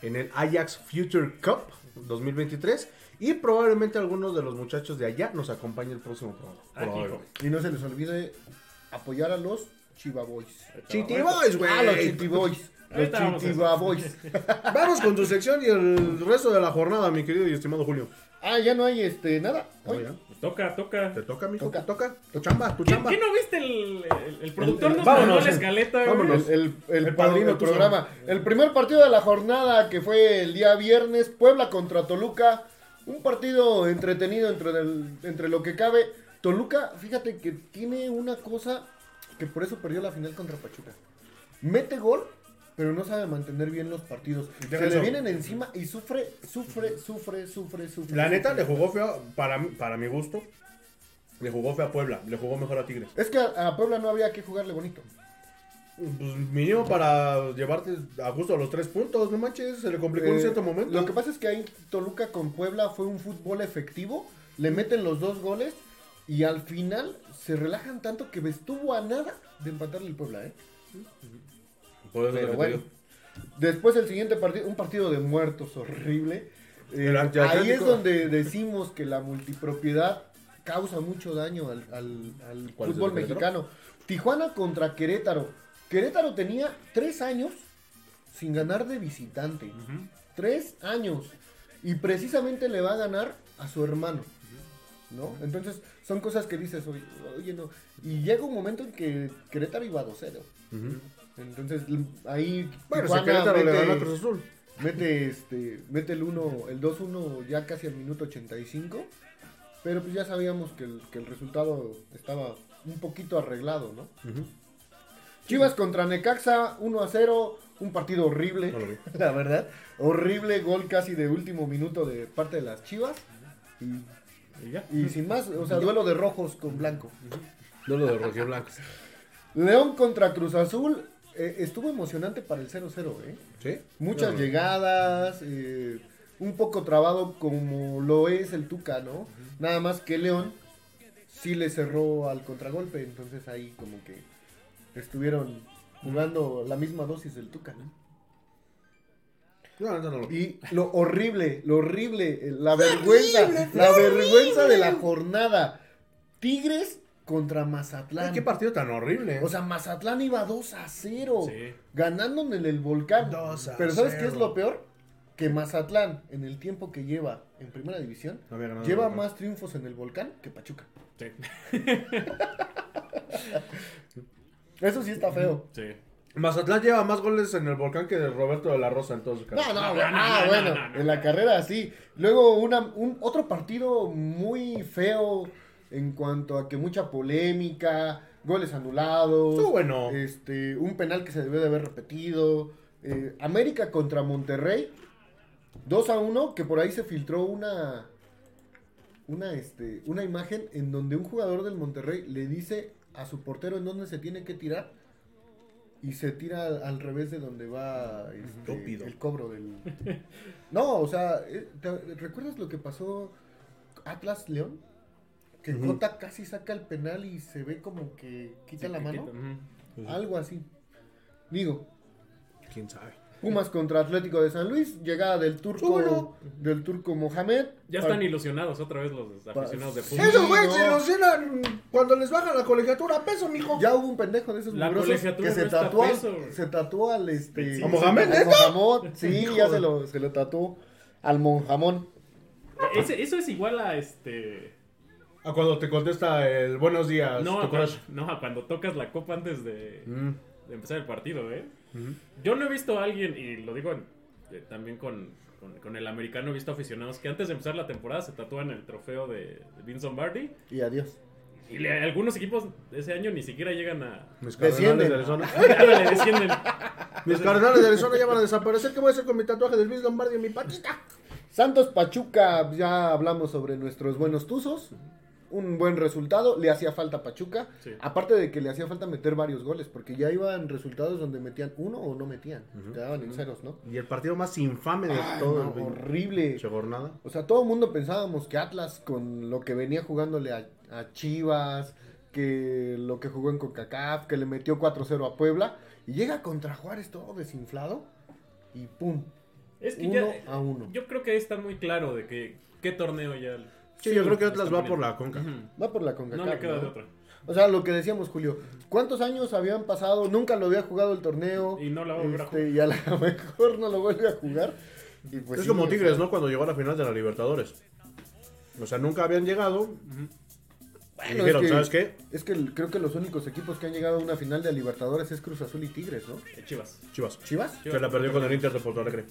en el Ajax Future Cup 2023. Y probablemente algunos de los muchachos de allá nos acompañen el próximo programa. Ah. Y no se les olvide apoyar a los Chiva Boys. Chiti Boys, güey. Ah, los Chiti Boys. Los vamos a Chitiva Boys. [laughs] Vamos con tu sección y el resto de la jornada, mi querido y estimado Julio. Ah, ya no hay este nada. No, Hoy. ya. Toca, toca. Te toca, mijo, Toca. toca. Tu chamba, tu ¿Qué, chamba. qué no viste el, el, el productor? El- nos vámonos, mandó la eh. escaleta, güey. Vámonos. El, el, el El pa- padrino el tú programa. El primer partido de la jornada que fue el día viernes, Puebla contra Toluca. Un partido entretenido entre, entre lo que cabe. Toluca, fíjate que tiene una cosa que por eso perdió la final contra Pachuca. Mete gol, pero no sabe mantener bien los partidos. Deja Se le vienen encima y sufre, sufre, sufre, sufre, sufre. La neta le jugó feo, para, para mi gusto. Le jugó feo a Puebla, le jugó mejor a Tigres. Es que a, a Puebla no había que jugarle bonito. Pues mínimo para llevarte a gusto a los tres puntos, no manches, se le complicó en Eh, cierto momento. Lo que pasa es que ahí Toluca con Puebla fue un fútbol efectivo. Le meten los dos goles y al final se relajan tanto que estuvo a nada de empatarle el Puebla, ¿eh? Pero bueno. Después el siguiente partido, un partido de muertos horrible. Eh, ahí es donde decimos que la multipropiedad causa mucho daño al, al- al ¿Cuál es el fútbol mexicano. Tijuana contra Querétaro. Querétaro tenía tres años sin ganar de visitante. Tres años. Y precisamente le va a ganar a su hermano. ¿No? Entonces, son cosas que dices, oye, oye, no. Y llega un momento en que Querétaro iba a 2-0. Ujú. Entonces, ahí Bueno, si Querétaro le mete- ganó a Cruz Azul. mete este mete el 1 el 2-1 ya casi al minuto 85 pero pues ya sabíamos que el, que el resultado estaba un poquito arreglado no Ujú. Chivas contra Necaxa 1 a 0 un partido horrible. No [laughs] la verdad horrible gol casi de último minuto de parte de las Chivas. Y, Y ya. y sin más o sea duelo de rojos con blanco. Duelo de Roger Blanco. León contra Cruz Azul eh, estuvo emocionante para el 0-0 eh ¿Sí? Muchas llegadas, eh, un poco trabado como lo es el Tuca, ¿no? Nada más que León sí le cerró al contragolpe, entonces ahí como que estuvieron jugando la misma dosis del Tuca, ¿no? No, no, no, no. Y lo horrible, lo horrible, eh, la vergüenza, la vergüenza de la jornada. Tigres contra Mazatlán. Ay, qué partido tan horrible. O sea, Mazatlán iba 2 a 0. Sí. Ganando en el volcán. 2 a Pero ¿sabes qué es 0. lo peor? Que Mazatlán, en el tiempo que lleva en primera división, lleva más triunfos en el volcán que Pachuca. Sí. [laughs] [laughs] Eso sí está feo. Sí. Mazatlán lleva más goles en el volcán que de Roberto de la Rosa en todo su No, carrera. no, No, ah, no, bueno, no, no. en la carrera sí. Luego una, un otro partido muy feo en cuanto a que mucha polémica, goles anulados. Estuvo bueno. Este, un penal que se debió de haber repetido. eh, América contra Monterrey. 2 a 1, que por ahí se filtró una una este una imagen en donde un jugador del Monterrey le dice a su portero en dónde se tiene que tirar y se tira al, al revés de donde va este, el cobro del [laughs] No, o sea, eh, ¿te- ¿recuerdas lo que pasó Atlas León? Que. Cota casi saca el penal y se ve como que quita Sí, la que mano. quita, Algo así. Digo, ¿Quién sabe? Pumas contra Atlético de San Luis, llegada del turco del turco Mohamed. Ya están ilusionados otra vez los aficionados de fútbol. Esos güeyes se ilusionan cuando les bajan la colegiatura a peso, mijo. Ya hubo un pendejo de esos La que se no tatuó, peso. se tatuó al este Sí. ¿A Mohamed, sí, Hijo ya de- se lo, se lo tatuó al Monjamón. Ese- eso es igual a este. A cuando te contesta el buenos días, No, tu a crush. cuando, no, a cuando tocas la copa antes de, Mm. de empezar el partido, ¿eh? Yo no he visto a alguien, y lo digo en- eh, también con, con, con el americano, he visto aficionados que antes de empezar la temporada se tatúan el trofeo de, de Vince Lombardi. Y adiós. Y le- algunos equipos de ese año ni siquiera llegan a. Mis cardenales de Arizona. [laughs] descienden. Mis cardenales de Arizona ya van a desaparecer. ¿Qué voy a hacer con mi tatuaje del Luis Lombardi en mi patita? Santos Pachuca, ya hablamos sobre nuestros buenos tuzos. Un buen resultado. Le hacía falta a Pachuca. Sí. Aparte de que le hacía falta meter varios goles, porque ya iban resultados donde metían uno o no metían. Quedaban en ceros, ¿no? Y el partido más infame de Ay, todo no, el horrible. jornada. O sea, todo el mundo pensábamos que Atlas, con lo que venía jugándole a, a Chivas, que lo que jugó en CONCACAF, que le metió 4-0 a Puebla, y llega contra Juárez todo desinflado, y pum, Es que uno ya. a uno. Yo creo que ahí está muy claro de que qué torneo ya. Sí, yo creo que Atlas va por la conca. Va por la CONCACAF. No le queda ¿no? de otra. O sea, lo que decíamos, Julio, ¿cuántos años habían pasado? Nunca lo había jugado el torneo. Y no la va a este, Y a lo [laughs] mejor no lo vuelve a jugar. y pues es sí, como Tigres, ¿no? Cuando llegó a la final de la Libertadores. O sea, nunca habían llegado. Bueno, dijeron, es que- ¿sabes qué? Es que el- creo que los únicos equipos que han llegado a una final de Libertadores es Cruz Azul y Tigres, ¿no? Eh, Chivas. Chivas. ¿Chivas? Que la perdió con el Inter de Porto Alegre.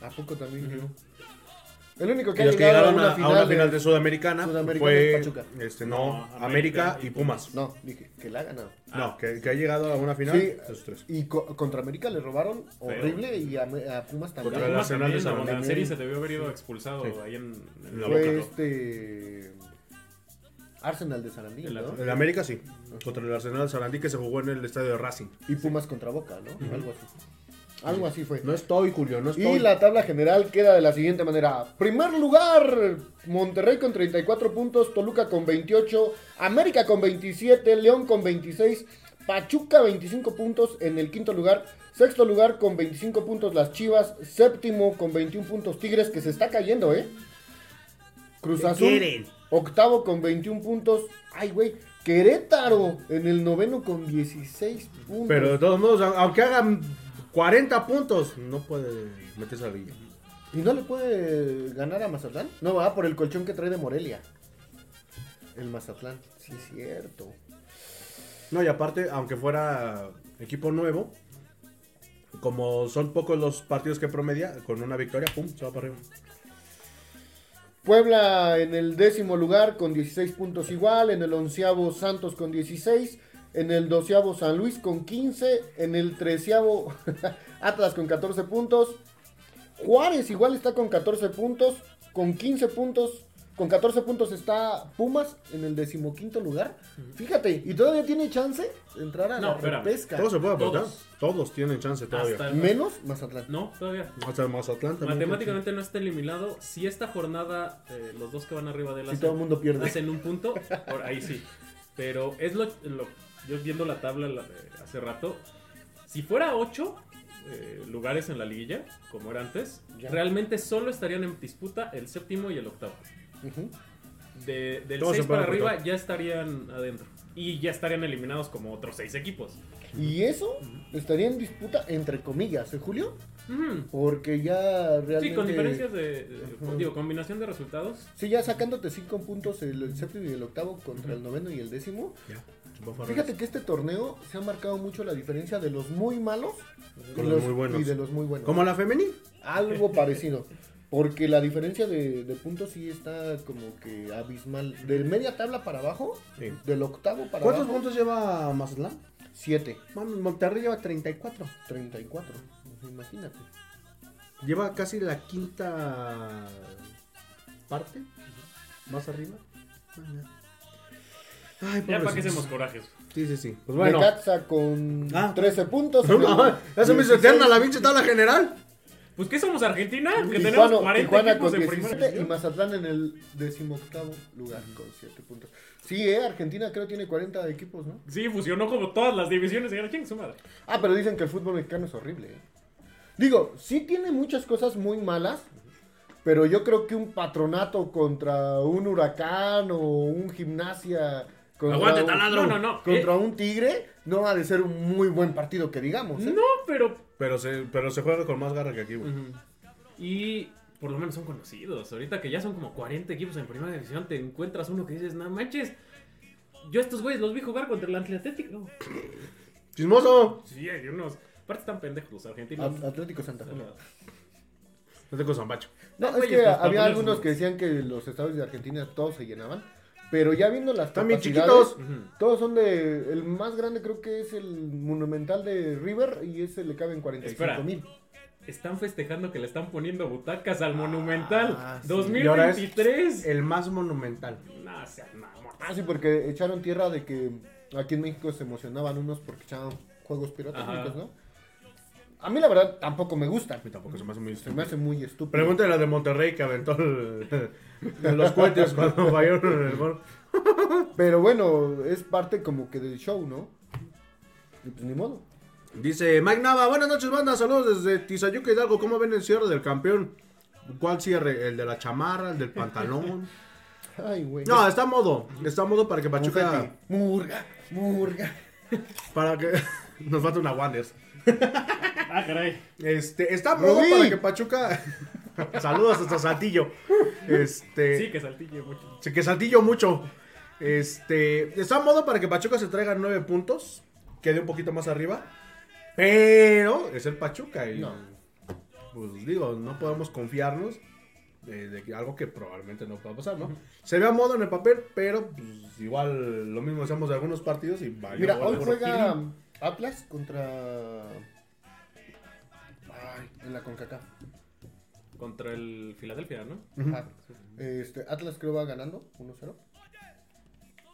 ¿A poco también? creo? El único que Y ha los que llegado a llegaron una a, a final, una de- final de Sudamericana, Sudamericana fue es Pachuca. este no, No, América, América y Pumas. No, dije que la ha ganado. No, que, que ha llegado a una final Sí. esos tres. Y co- contra América le robaron horrible y a, a Pumas también. Contra el Pumas Arsenal de también, San donde Andrés. Serie se debió haber ido expulsado Sí. ahí en, en La Fue boca. Boca. este... Arsenal de Sarandí, El ¿no? El América sí, contra el Arsenal de Sarandí que se jugó en el estadio de Racing. Y Pumas contra Boca, ¿no? Algo así. Algo así fue. No estoy, Julio, no estoy. Y la tabla general queda de la siguiente manera. Primer lugar, Monterrey con 34 puntos, Toluca con 28, América con 27, León con 26, Pachuca 25 puntos en el quinto lugar, sexto lugar con 25 puntos las Chivas, séptimo con 21 puntos Tigres que se está cayendo, ¿eh? Cruz ¿Qué Azul, quieren? octavo con 21 puntos. Ay, güey, Querétaro en el noveno con 16 puntos. Pero de todos modos, aunque hagan 40 puntos, no puede meterse a la liga. ¿Y no le puede ganar a Mazatlán? No, va por el colchón que trae de Morelia. El Mazatlán, sí es cierto. No, y aparte, aunque fuera equipo nuevo, como son pocos los partidos que promedia, con una victoria, pum, se va para arriba. Puebla en el décimo lugar con 16 puntos igual, en el onceavo Santos con 16, en el doceavo San Luis con 15, en el treceavo [laughs] Atlas con 14 puntos, Juárez igual está con 14 puntos, con 15 puntos, con 14 puntos está Pumas en el decimoquinto lugar. Fíjate, y todavía tiene chance de entrar a No, la espérame. pesca. Todo se puede aportar. Todos. Todos. tienen chance todavía. Hasta el- Menos Mazatlán. No, todavía. Hasta el Mazatlán también. Matemáticamente no está eliminado. Si esta jornada, eh, los dos que van arriba de él Si hacen, todo el mundo pierde. hacen un punto, por ahí sí. Pero es lo, lo- yo viendo la tabla la- eh, hace rato, si fuera 8 lugares en la liguilla, como era antes, Ya. realmente solo estarían en disputa el séptimo y el octavo. De, del Todo se 6 puede para arriba ya estarían adentro. Y ya estarían eliminados como otros 6 equipos. Y eso estaría en disputa entre comillas, ¿eh, Julio? Porque ya realmente... Sí, con diferencias de, digo, combinación de resultados. Sí, ya sacándote cinco puntos el, el séptimo y el octavo contra el noveno y el décimo. Para Fíjate que este torneo se ha marcado mucho la diferencia de los muy malos y los muy buenos. y de los muy buenos. Como la femenil. Algo [laughs] parecido. Porque la diferencia de, de puntos sí está como que abismal. Del media tabla para abajo, Sí. del octavo para ¿Cuántos abajo, puntos lleva Mazatlán? 7, Mami, Monterrey lleva 34. 34. Imagínate. Lleva casi la quinta parte. Más arriba. Ay, Ya para qué pobrecitos. hacemos corajes. Sí, sí, sí. Pues bueno. Necaxa con Ah. 13 puntos. No, se me hizo 16. eterna la pinche tabla general. Pues ¿qué somos Argentina? Que Tijuana, tenemos 40 Tijuana equipos con en primera 17 y división. Mazatlán en el decimoctavo lugar con 7 puntos. Sí, eh, Argentina creo tiene 40 equipos, ¿no? Sí, fusionó como todas las divisiones y ching su madre. Ah, pero dicen que el fútbol mexicano es horrible. ¿eh? Digo, sí tiene muchas cosas muy malas, pero yo creo que un patronato contra un huracán o un gimnasia contra, Aguante, un, taladro. No, no, no. contra Eh, un tigre, no ha de ser un muy buen partido que digamos. ¿eh? no, pero. Pero se, pero se juega con más garra que aquí, güey. Y por lo menos son conocidos. Ahorita que ya son como 40 equipos en primera división, te encuentras uno que dices, no manches. Yo a estos güeyes los vi jugar contra el Atlético. ¡Chismoso! Sí, hay unos. Aparte están pendejos los argentinos. At- Atlético Santa Fe. Tengo zambacho. No, es güeyes, que pues, había algunos que decían que los estadios de Argentina todos se llenaban. Pero ya viendo las capacidades, chiquitos. Todos son de. El más grande creo que es el Monumental de River y ese le caben 45 Espera. mil. Están festejando que le están poniendo butacas al Monumental. sí. Y ahora es 2023. el más monumental. No, seas mamón. Ah, sí, porque echaron tierra de que aquí en México se emocionaban unos porque echaban juegos pirotécnicos, Ajá. ¿no? A mí la verdad tampoco me gusta. A mí tampoco se me hace muy Se me hace muy estúpido. Pregúntale a la de Monterrey que aventó el- los cohetes cuando fallaron en el gol. Pero bueno, es parte como que del show, ¿no? Y pues ni modo. Dice Mike Nava, buenas noches, banda, saludos desde Tizayuca Hidalgo. ¿Cómo ven el cierre del campeón? ¿Cuál cierre? ¿El de la chamarra? ¿El del pantalón? Ay, güey. No, está a modo. Está a modo para que Pachuca. Confeti. Murga, murga. Para que. [laughs] Nos falta una Wanders. Ah, caray. Este, está a modo para que Pachuca. [laughs] Saludos hasta Saltillo. Este. Sí, que saltille mucho. Sí, que Saltillo mucho. Este. Está a modo para que Pachuca se traiga nueve puntos. Quede un poquito más arriba. Pero es el Pachuca. Y, No. Pues digo, no podemos confiarnos de, de que algo que probablemente no pueda pasar, ¿no? Se ve a modo en el papel, pero pues, igual lo mismo hacemos de algunos partidos y vaya. Mira, hoy juega Atlas contra. Ay, en la CONCACAF. Contra el Filadelfia, ¿no? Ajá. Este, Atlas creo va ganando 1-0.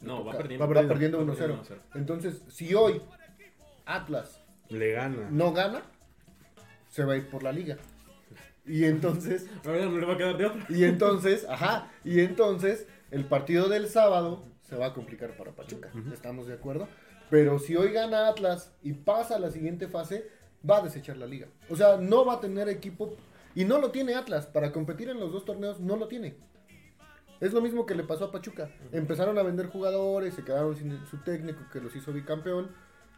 No, va perdiendo. va Va perdiendo Va 1-0. perdiendo 1-0. Entonces, si hoy Atlas Le gana. no gana, se va a ir por la liga. Y entonces, [laughs] Ahora no le va a quedar de otra. y entonces, ajá, y entonces el partido del sábado se va a complicar para Pachuca. ¿Estamos de acuerdo? Pero si hoy gana Atlas y pasa a la siguiente fase, va a desechar la liga. O sea, no va a tener equipo y no lo tiene Atlas para competir en los dos torneos, no lo tiene. Es lo mismo que le pasó a Pachuca. Empezaron a vender jugadores, se quedaron sin su técnico que los hizo bicampeón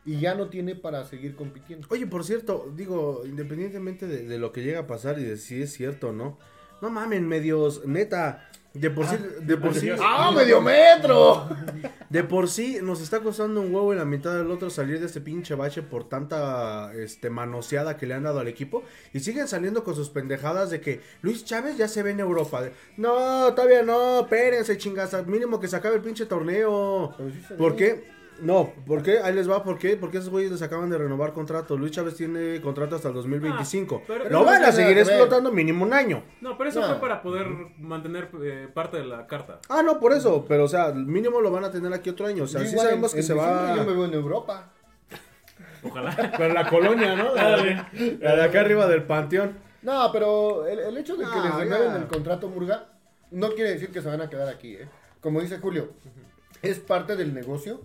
y ya no tiene para seguir compitiendo. Oye, por cierto, digo, independientemente de, de lo que llega a pasar y de si es cierto o no, no mamen, medios, neta, de por sí, de por sí, ¡Ah, medio metro! [laughs] de por sí nos está costando un huevo y la mitad del otro salir de este pinche bache por tanta, este, manoseada que le han dado al equipo y siguen saliendo con sus pendejadas de que Luis Chávez ya se ve en Europa. No, todavía no, espérense, chingas, mínimo que se acabe el pinche torneo. ¿Por qué? No, ¿por qué? Ahí les va, ¿por qué? Porque esos güeyes les acaban de renovar contrato. Luis Chávez tiene contrato hasta el 2025. Ah, pero- Lo van a seguir explotando mínimo un año. No, pero eso No. fue para poder mantener eh, parte de la carta. Ah, no, por eso. Pero, o sea, mínimo lo van a tener aquí otro año. O sea, sí Igual en- sabemos que en se va... Yo me veo en Europa. Ojalá. [laughs] Pero la colonia, ¿no? La de, la de acá arriba del panteón. No, pero el, el hecho de que No, les renueven el contrato Murga no quiere decir que se van a quedar aquí, ¿eh? Como dice Julio, es parte del negocio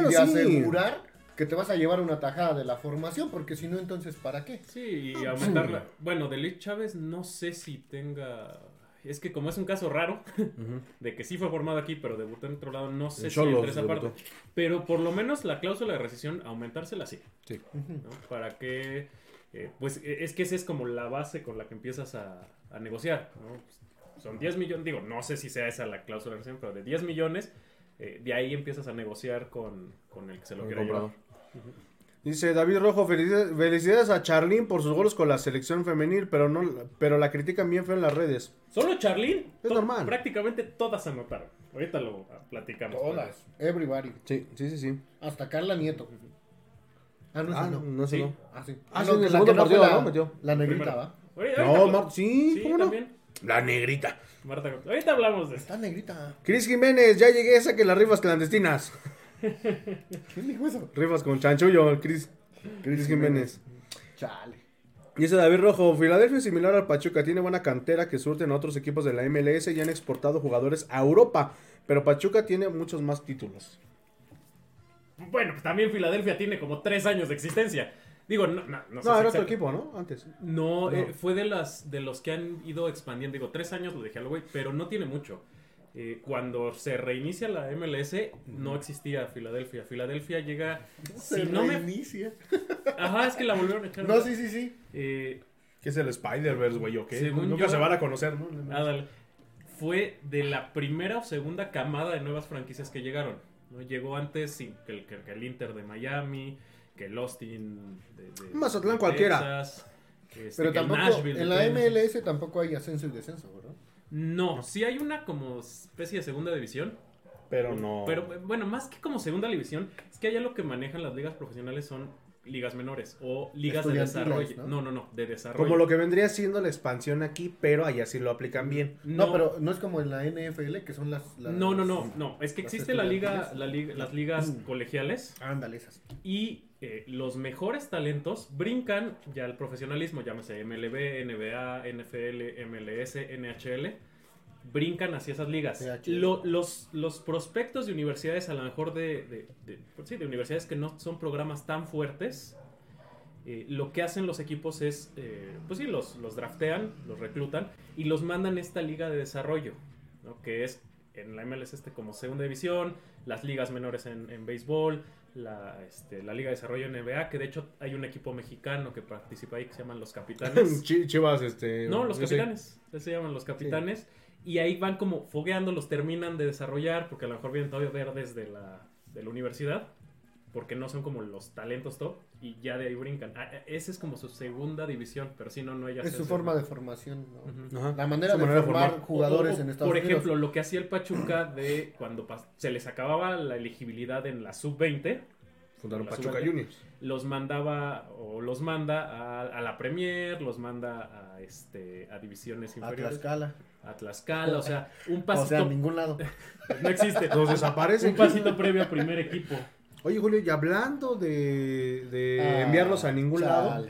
y no, de sí. asegurar que te vas a llevar una tajada de la formación, porque si no, entonces, ¿para qué? Sí, y aumentarla. Bueno, de Luis Chávez no sé si tenga. Es que como es un caso raro, [laughs] de que sí fue formado aquí, pero debutó en otro lado, no sé En si entre esa debutó. parte. Pero por lo menos la cláusula de rescisión, aumentársela sí. Sí. ¿no? Para que. eh, pues eh, es que esa es como la base con la que empiezas a, a negociar. ¿no? Son 10 millones, digo, no sé si sea esa la cláusula de rescisión, pero de 10 millones, eh, de ahí empiezas a negociar con, con el que se lo quiera llevar. Dice David Rojo, felicidades, a Charlín por sus goles con la selección femenil, pero no, pero la critican bien feo en las redes. Solo Charlene, Es normal. prácticamente todas anotaron. Ahorita lo ah, platicamos. Todas, everybody. Sí, sí, sí, sí. Hasta Carla Nieto. Ah, no, Ah, no, no. Sí. no. Ah, sí. Ah, sí, no, en el la segundo partido, la, ¿no? Metió. La negrita. ¿va? Ahorita- No, Mar- sí, sí, ¿cómo no? también. La negrita. Marta, ahorita hablamos de esto. Está negrita. Cris Jiménez, ya llegué, saque las rifas clandestinas. ¿Quién dijo eso? Rifas con chanchullo, Cris. Cris Jiménez. Chale. Dice David Rojo, Filadelfia es similar al Pachuca, tiene buena cantera que surten a otros equipos de la MLS y han exportado jugadores a Europa, pero Pachuca tiene muchos más títulos. Bueno, pues también Filadelfia tiene como tres años de existencia. Digo, no, no, no sé No, si era otro equipo, ¿no? Antes. No, No. eh, fue de las de los que han ido expandiendo. Digo, tres años lo dejé al güey, pero no tiene mucho. Eh, cuando se reinicia la MLS, no existía Filadelfia. Filadelfia llega. [laughs] Se si no me. reinicia. [laughs] Ajá, es que la volvieron a echar. No, sí, sí, sí. Eh, ¿Qué es el Spider-Verse, güey? ¿O qué? Según Nunca yo- se van a conocer, ¿no? Ah, dale. Fue de la primera o segunda camada de nuevas franquicias que llegaron. ¿no? Llegó antes sí, que, el, que el Inter de Miami, que el Austin de, de- Mazatlán de cualquiera. Texas, este, Pero tampoco, Nashville en la. MLS tampoco hay ascenso y descenso, ¿verdad? No, sí hay una como especie de segunda división. Pero no. Pero bueno, más que como segunda división, es que allá lo que manejan las ligas profesionales son ligas menores o ligas de desarrollo. ¿no? ¿no? no, no, de desarrollo. Como lo que vendría siendo la expansión aquí, pero allá sí lo aplican bien. No, pero no es como en la NFL, que son las... las- No, no, no, no. Es que existe la liga, la liga- las ligas Mm. colegiales Ándale, esas. y eh, los mejores talentos brincan ya al profesionalismo, llámese MLB, NBA, NFL, MLS, NHL, brincan hacia esas ligas. Lo- los, los prospectos de universidades, a lo mejor de, de- de- sí, de universidades que no son programas tan fuertes, eh, lo que hacen los equipos es, eh, pues sí, los, los draftean, los reclutan y los mandan a esta liga de desarrollo, ¿no? que es en la MLS este como segunda división, las ligas menores en, en béisbol, la, este, la liga de desarrollo NBA, que de hecho hay un equipo mexicano que participa ahí que se llaman los [laughs] Capitanes. Chi- Chivas, este. No, los capitanes. Se llaman los capitanes. Y ahí van como fogueando, los terminan de desarrollar, porque a lo mejor vienen todavía verdes de la, de la universidad, porque no son como los talentos top, y ya de ahí brincan. Ah, ah, esa es como su segunda división, pero si no, no ella Es su forma de formación, ¿no? Ujú. Ajá. La manera Su de manera de formar formar. jugadores O- o, en Estados Por Unidos. ejemplo, lo que hacía el Pachuca de cuando se les acababa la elegibilidad en la sub-20, Fundaron Pachuca. Juniors. los mandaba o los manda a, a la Premier, los manda a, este, a divisiones A inferiores. Tlaxcala. A Tlaxcala, o sea, un [laughs] O pasito. sea, a ningún lado. [laughs] no existe. Los desaparecen. un pasito previo a primer equipo. Oye, Julio, y hablando de, de Ah, enviarlos a ningún lado,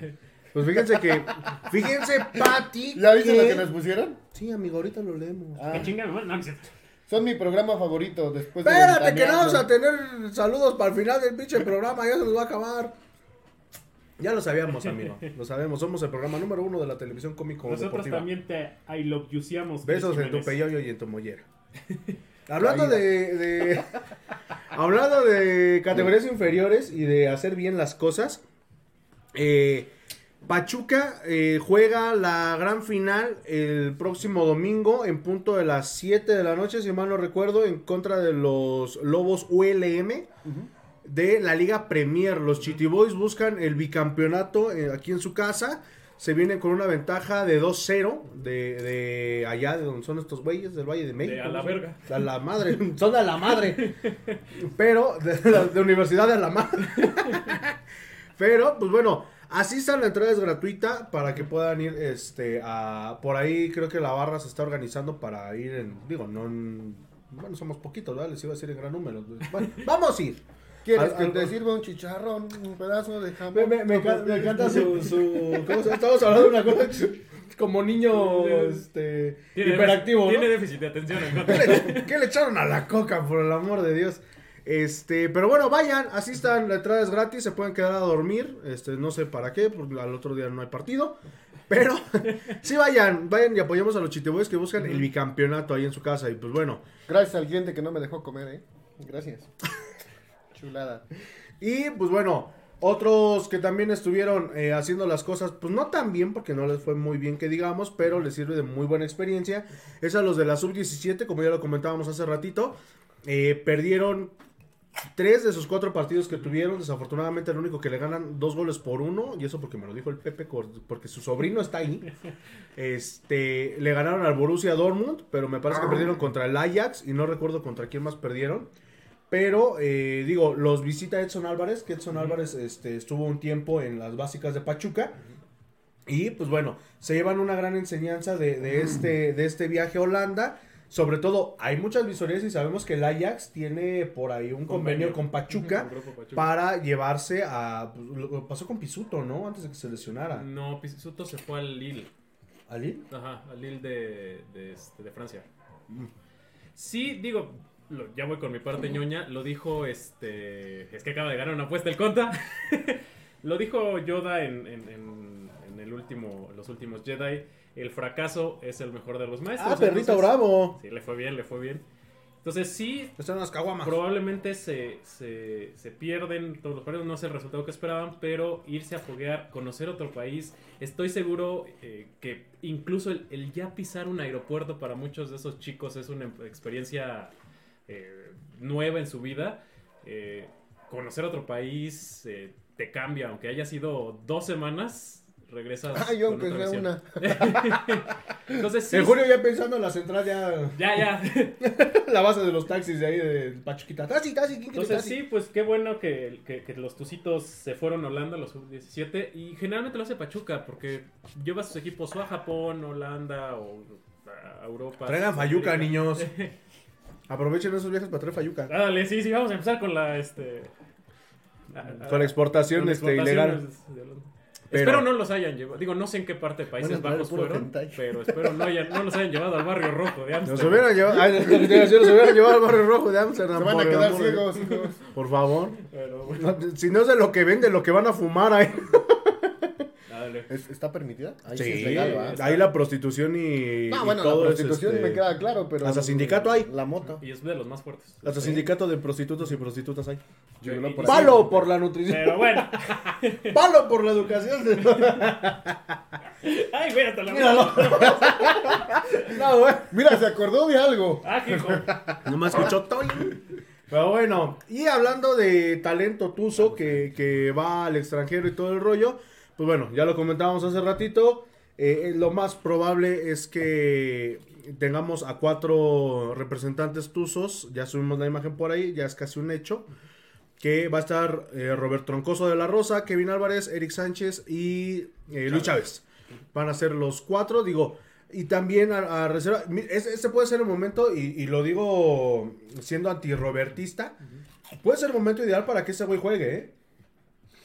pues fíjense que. Fíjense, Pati. ¿Ya viste lo que nos pusieron? Sí, amigo, ahorita lo leemos. Ah, Que no, no, cierto. Son mi programa favorito después de Espérate, que no vamos a tener saludos para el final del pinche programa, ya se nos va a acabar. Ya lo sabíamos, amigo. Lo sabemos. Somos el programa número uno de la televisión cómico Nosotros deportiva. también te I love youseamos. Besos en tu peyoyo y en tu mollera. [laughs] Hablando de, de- [laughs] hablando de categorías inferiores y de hacer bien las cosas, eh, Pachuca eh, juega la gran final el próximo domingo en punto de las 7 de la noche, si mal no recuerdo, en contra de los Lobos ULM de la Liga Premier. Los Chitiboys buscan el bicampeonato eh, aquí en su casa. Se vienen con una ventaja de 2-0 de, de allá de donde son estos güeyes del Valle de México. a la verga. A la madre. [laughs] Son a la madre. Pero de, de Universidad de la Madre. [laughs] Pero, pues bueno, asistan, la entrada es gratuita para que puedan ir este a por ahí creo que la barra se está organizando para ir en digo, no en- bueno, somos poquitos, ¿verdad? Les iba a decir en gran número. Bueno, [laughs] vamos a ir. ¿Quieres Al- que al- te sirva un chicharrón, un pedazo de jamón? Me, me- me encan- me encanta su, su ¿cómo se llama? Estamos hablando de una cosa como niño este Tiene hiperactivo, déficit- ¿no? Tiene déficit de atención. el ¿Qué le, qué le echaron a la coca, por el amor de Dios? Este, pero bueno, vayan, asistan, la entrada es gratis, se pueden quedar a dormir, este, no sé para qué, porque al otro día no hay partido, pero [laughs] sí vayan, vayan y apoyemos a los chiteboys que buscan el bicampeonato ahí en su casa, y pues bueno, Gracias al cliente que no me dejó comer, ¿eh? Gracias. [laughs] Chulada. y pues bueno, otros que también estuvieron eh, haciendo las cosas, pues no tan bien, porque no les fue muy bien que digamos, pero les sirve de muy buena experiencia, es a los de la sub-17, como ya lo comentábamos hace ratito, eh, perdieron tres de sus cuatro partidos que tuvieron, desafortunadamente el único que le ganan dos goles por uno, y eso porque me lo dijo el Pepe, porque su sobrino está ahí. Este, le ganaron al Borussia Dortmund, pero me parece que perdieron contra el Ajax y no recuerdo contra quién más perdieron. Pero, eh, digo, los visita Edson Álvarez, que Edson Álvarez este, estuvo un tiempo en las básicas de Pachuca. Y pues bueno, se llevan una gran enseñanza de, de este, de este viaje a Holanda. Sobre todo, hay muchas visorías y sabemos que el Ajax tiene por ahí un convenio, Convenio. con Pachuca Con Grupo Pachuca. para llevarse a... pues, lo pasó con Pisuto, ¿no? Antes de que se lesionara. No, Pisuto se fue al Lille. ¿Ali? Ajá, al Lille de, de, este, de Francia. Sí, digo, lo- ya voy con mi parte ñoña. Lo dijo este. Es que acaba de ganar una apuesta el Conta. [laughs] lo dijo Yoda en, en, en- en el último, los últimos Jedi. El fracaso es el mejor de los maestros. Ah, perrito Entonces, bravo. Sí, le fue bien, le fue bien. Entonces sí, caguamas. Probablemente se, se, se pierden todos los partidos, no es el resultado que esperaban, pero irse a foguear, conocer otro país, estoy seguro eh, que incluso el, el ya pisar un aeropuerto para muchos de esos chicos es una experiencia eh, nueva en su vida. Eh, conocer otro país eh, te cambia, aunque haya sido dos semanas, regresados. Ah, yo versión. una. [laughs] Entonces, sí. En julio ya pensando en la central, ya Ya, ya. [laughs] la base de los taxis de ahí de Pachuquita. Taxi, taxi, ¿quién quiere Entonces taxi? sí, pues qué bueno que, que- que los Tucitos se fueron a Holanda, los sub-17, y generalmente lo hace Pachuca, porque lleva sus equipos o a Japón, Holanda o a Europa. Traigan Fayuca, niños. [laughs] Aprovechen esos viajes para traer Fayuca. Dale, sí, sí, vamos a empezar con la, este... Con la exportación, con este, ilegal. de. Pero- Espero no los hayan llevado. Digo, no sé en qué parte de Países traer Bajos fueron, hentai. pero espero no, hayan- no los hayan llevado al barrio rojo de Nos Amsterdam. hubieran llevado, ay, nos hubieran llevado al barrio rojo de Amsterdam. Se van a quedar ciegos. Por favor. Pero bueno, No, si no es de lo que venden, lo que van a fumar ahí. Dale. ¿Es- ¿Está permitida? Ahí sí, Sí, es legal, ¿va? ahí la prostitución y, No, y bueno, todo la es, prostitución este, me queda claro, pero... hasta sindicato hay. La moto. Y es de los más fuertes. Hasta sindicato de prostitutos y prostitutas hay. Gigoló y- por. Palo por la nutrición. Pero bueno. [laughs] Palo por la educación. [laughs] Ay, mírate la Míralo. [laughs] no, güey. Mira, se acordó de algo. Ah, qué hijo. No me escuchó Toy. Pero bueno, y hablando de talento tuzo que, que va al extranjero y todo el rollo, pues bueno, ya lo comentábamos hace ratito. eh, lo más probable es que tengamos a cuatro representantes tuzos. Ya subimos la imagen por ahí, ya es casi un hecho. Que va a estar eh, Robert Troncoso de la Rosa, Kevin Álvarez, Eric Sánchez y eh, Luis Chávez. Van a ser los cuatro, digo. Y también a, a reserva. este puede ser el momento, y, y lo digo siendo anti-robertista. Puede ser el momento ideal para que ese güey juegue, ¿eh?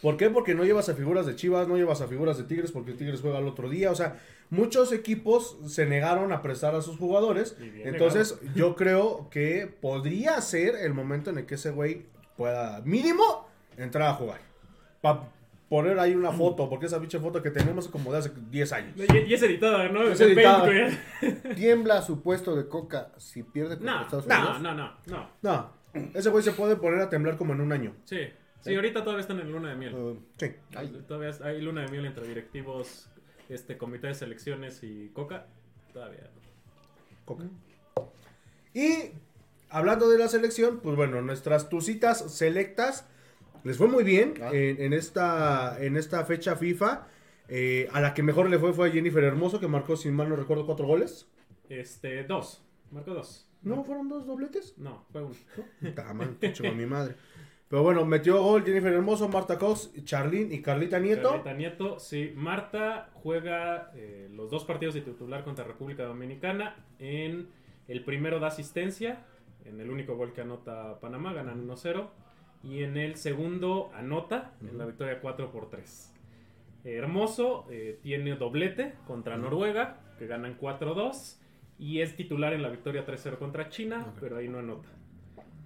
¿Por qué? Porque no llevas a figuras de Chivas, no llevas a figuras de Tigres, porque Tigres juega el otro día. O sea, muchos equipos se negaron a prestar a sus jugadores. Entonces, yo creo que podría ser el momento en el que ese güey pueda, mínimo, entrar a jugar. Para poner ahí una foto, porque esa pinche foto que tenemos es como de hace 10 años. Y, y es editada, ¿no? Es editada. Güey. [laughs] Tiembla su puesto de coca si pierde contra No, Estados no, Unidos. no, no, no. No, ese güey se puede poner a temblar como en un año. Sí. Sí, ahorita todavía están en luna de miel. Eh, Sí. ay, Todavía hay luna de miel entre directivos, este comité de selecciones y Coca. Todavía. Coca. Y hablando de la selección, pues bueno, nuestras tucitas selectas les fue muy bien Ah. en, en esta, en esta fecha FIFA. Eh, a la que mejor le fue fue a Jennifer Hermoso, que marcó, sin mal no recuerdo, cuatro goles. Este, dos. Marcó dos. ¿No fueron dos dobletes? No, fue uno. Está mal, a mi madre. Pero bueno, metió gol Jennifer Hermoso, Marta Cox, Charlene y Carlita Nieto. Carlita Nieto, sí. Marta juega eh, los dos partidos de titular contra República Dominicana. En el primero da asistencia, en el único gol que anota Panamá, ganan 1-0. Y en el segundo anota, en la victoria 4 por 3. Hermoso eh, tiene doblete contra Noruega, que ganan 4-2. Y es titular en la victoria 3-0 contra China, pero ahí no anota.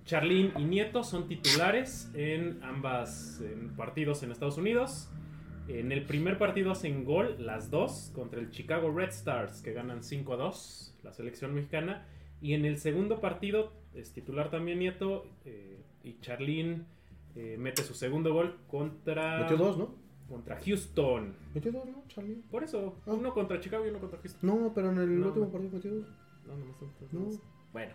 Charlene y Nieto son titulares en ambas en partidos en Estados Unidos. En el primer partido hacen gol las dos contra el Chicago Red Stars, que ganan 5 a 2, la selección mexicana. Y en el segundo partido es titular también Nieto eh, y Charlene eh, mete su segundo gol contra, Metió dos, ¿no? contra Houston. Metió dos, ¿no, Charlene? Por eso, Ah. uno contra Chicago y uno contra Houston. No, pero en el No, último partido metió dos. No, no, no, No. Bueno,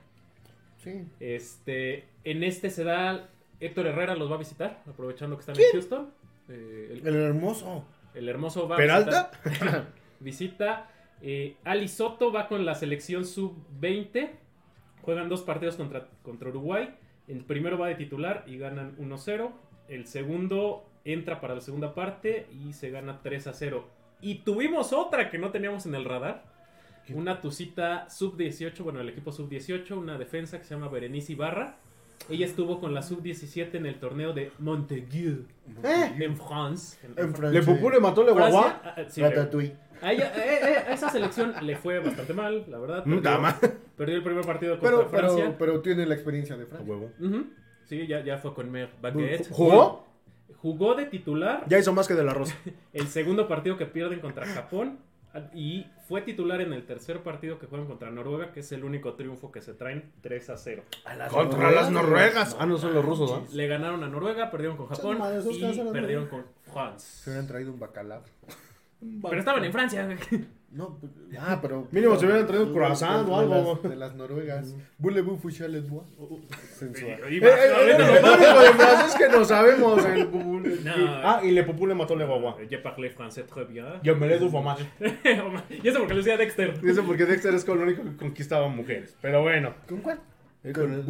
sí. este, en este se da Héctor Herrera los va a visitar, aprovechando que están en Houston. Eh, el, El hermoso. el hermoso va a ¿Peralta? visitar- [laughs] visita. eh, Ali Soto va con la selección sub-20. Juegan dos partidos contra, contra Uruguay. El primero va de titular y ganan 1-0. El segundo entra para la segunda parte y se gana 3-0. Y tuvimos otra que no teníamos en el radar. Una tucita sub-18, bueno, el equipo sub-18, una defensa que se llama Berenice Ibarra. Ella estuvo con la sub-17 en el torneo de Montaigu, ¿Eh? en France. En- En ¿Le mató le guagua? ah, ah, sí, Ratatouille. a, ella- eh, eh, a esa selección le fue bastante mal, la verdad. Mm, Perdió, perdió el primer partido contra Pero, Francia. pero, pero tiene la experiencia de Francia. huevo. Sí, ya, ya fue con Mer Baguette. ¿Jugó? Jugó de titular Ya hizo más que de la rosa. [laughs] el segundo partido que pierden contra Japón. Y fue titular en el tercer partido que juegan contra Noruega, que es el único triunfo que se traen 3 a 0. Contra las noruegas. Ah, no son los rusos, ¿no? Le ganaron a Noruega, perdieron con Japón y perdieron con France. Se hubieran traído un bacalao. Pero estaban en Francia, güey. No, pues, ah, pero. [laughs] Mínimo se hubieran traído croissant de- o de algo. las- De las noruegas. Voulez-vous coucher les bois? Sensual. Y Eh, vas, eh, eh, el único de francés que no sabemos. [laughs] El. Ah, y le pupule mató le guagua. Je parle français très bien. Yo me le du fromage. [laughs] y eso porque lo decía Dexter. Y eso porque Dexter es con lo único que conquistaba mujeres. Pero bueno. ¿Con cuál? Eh, con?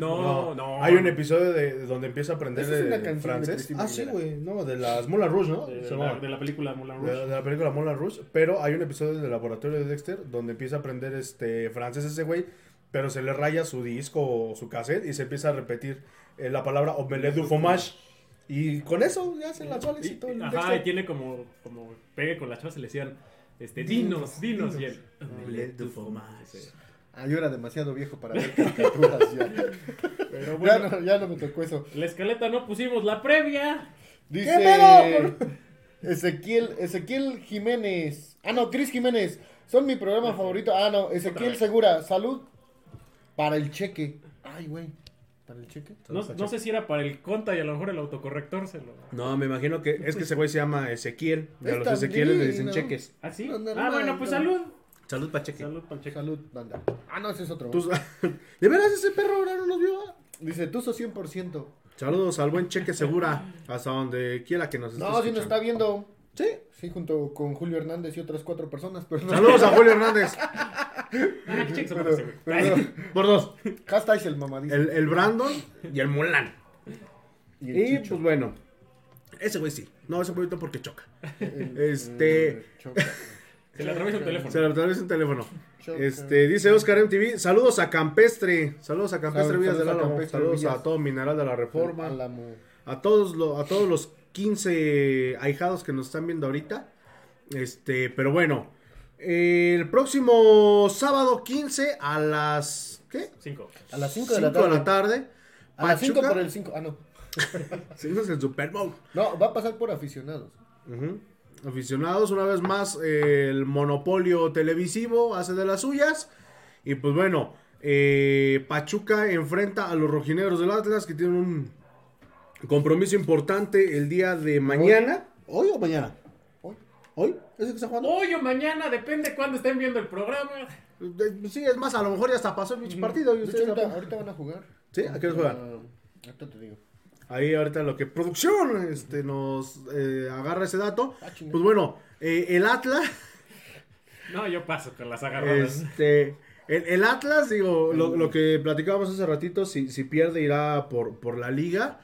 No, no. Hay un episodio de, de donde empieza a aprender Esa es una de canción de francés. Cristina ah, sí, Aguilera. güey. No, de las Moulin Rouge, ¿no? De, Se la, llamaba. de la película Moulin De, Rouge. de la película Moulin Rouge, pero hay un episodio del laboratorio de Dexter donde empieza a aprender este francés ese güey, pero se le raya su disco o su cassette y se empieza a repetir eh, la palabra omelette du fromage. Y con eso ya se las soles y todo el Ajá, Dexter. y tiene como, como pegue con las chavas y le decían, este, dinos, dinos, y él. Omelette du fromage. Ah, yo era demasiado viejo para ver caricaturas ya. Pero Ya bueno, no, ya no me tocó eso. la escaleta no pusimos la previa. Dice pedo? Ezequiel, Ezequiel Jiménez. Ah, no, Cris Jiménez. Son mi programa favorito. Ah, no, Ezequiel. Segura. Salud para el cheque. Ay, güey. ¿Para el cheque? No, no sé si era para el conta y a lo mejor el autocorrector se lo... No, me imagino que es que ese güey se llama Ezequiel. Y a los Ezequieles le dicen cheques. ¿Ah, sí? No, normal, ah, bueno, pues no. salud. Salud pa' cheque. Salud, Pancheco. Salud, banda. Ah, no, ese es otro. [laughs] ¿De veras ese perro ahora no nos vio? Dice, Tuzo 100%. Saludos al buen cheque segura. Hasta donde quiera que nos esté No, si nos escuchando. está viendo. Sí. Sí, junto con Julio Hernández y otras cuatro personas. Pero no. Saludos a Julio Hernández. [laughs] Ah, güey. pero- [laughs] Por dos. Hashtag el mamadito. El, el Brandon y el Mulan. y el Y Chicho. pues bueno. Ese güey sí. No, ese poquito porque choca. El- Este. el choca. Se le atraviesa un teléfono. Se lo atraviesa un teléfono. Este, dice Oscar MTV. Saludos a Campestre. Saludos a Campestre Saludos Villas del a Álamo. Campestre Saludos a todo Mineral de la Reforma. A todos, lo- a todos los 15 ahijados que nos están viendo ahorita. Este, pero bueno. El próximo sábado 15 a las. ¿Qué? Cinco. A las 5 de la 5 tarde. de la tarde. A las 5 Pachuca. por el 5. Ah, no. [laughs] Sí, ese es el Super Bowl. No, va a pasar por aficionados. Ujú. Aficionados, una vez más, eh, el monopolio televisivo hace de las suyas. Y pues bueno, eh, Pachuca enfrenta a los rojinegros del Atlas que tienen un compromiso importante el día de mañana. ¿Hoy, o mañana? Hoy. ¿Hoy? ¿Es el que está jugando? Hoy o mañana, depende cuándo estén viendo el programa. Eh, Sí, es más, a lo mejor ya hasta pasó el pinche partido. Y De hecho, ustedes ahorita van a jugar. ¿Sí? ¿A qué hora juegan? Ah, ahorita te digo. Ahí ahorita lo que producción este, nos eh, agarra ese dato. Ah. Pues bueno, eh, el Atlas... [laughs] No, yo paso con las agarradas. Este, el, el Atlas, digo, lo, lo que platicábamos hace ratito, si, si pierde irá por, por la liga.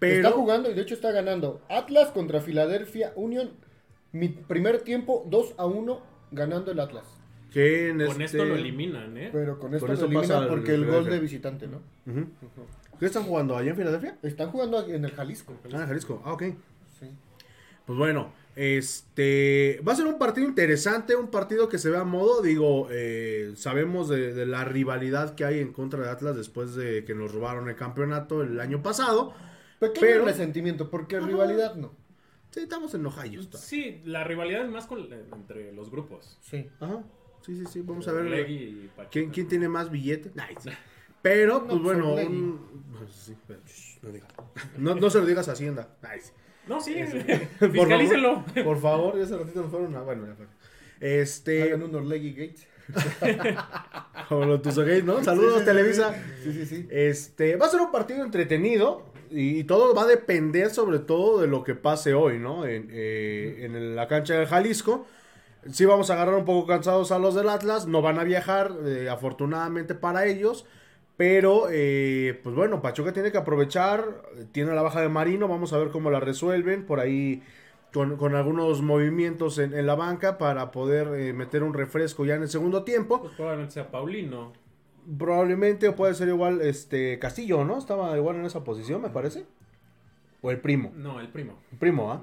Pero Está jugando y de hecho está ganando. Atlas contra Philadelphia Union. Mi primer tiempo 2 a 1 ganando el Atlas. Que en Con este- esto lo eliminan, ¿eh? Pero con esto Con lo esto pasa elimina al porque el gol de visitante, ¿no? Ujú. ¿Qué están jugando allá en Filadelfia? Están jugando en el Jalisco. Ah, en Jalisco. Ah, ok. Sí. Pues bueno, este va a ser un partido interesante, un partido que se ve a modo, digo, eh, sabemos de, de la rivalidad que hay en contra de Atlas después de que nos robaron el campeonato el año pasado. Pequeño Pero- resentimiento, porque Ajá. rivalidad no. Sí, estamos enojadillos. todavía. Sí, la rivalidad es más con, entre los grupos. Sí. Ajá. Sí, sí, sí, vamos a ver. Pachuca. ¿Quién, quién tiene más billete? [laughs] Nice. Pero, No, pues bueno, Orlegui. un- pues, sí, pero, shh, no, diga. no, no se lo digas a Hacienda. Nice. No, sí, [laughs] Por fiscalícenlo. favor, por favor, ya hace ratito nos fueron a... Bueno, ya fue. Este... Hagan un Gates. [laughs] Como lo tuzo gay, ¿no? Saludos, Sí, sí, sí, Televisa. Sí, sí, sí. Este, va a ser un partido entretenido y, todo va a depender sobre todo de lo que pase hoy, ¿no? En, eh, en la cancha de Jalisco. Sí vamos a agarrar un poco cansados a los del Atlas, no van a viajar, eh, afortunadamente para ellos. Pero, eh, pues bueno, Pachuca tiene que aprovechar, tiene la baja de Marino, vamos a ver cómo la resuelven, por ahí con, con algunos movimientos en, en la banca para poder eh, meter un refresco ya en el segundo tiempo. Pues probablemente sea Paulino. Probablemente o puede ser igual este Castillo, ¿no? Estaba igual en esa posición, me parece. O el primo. No, el primo. El primo, ¿ah?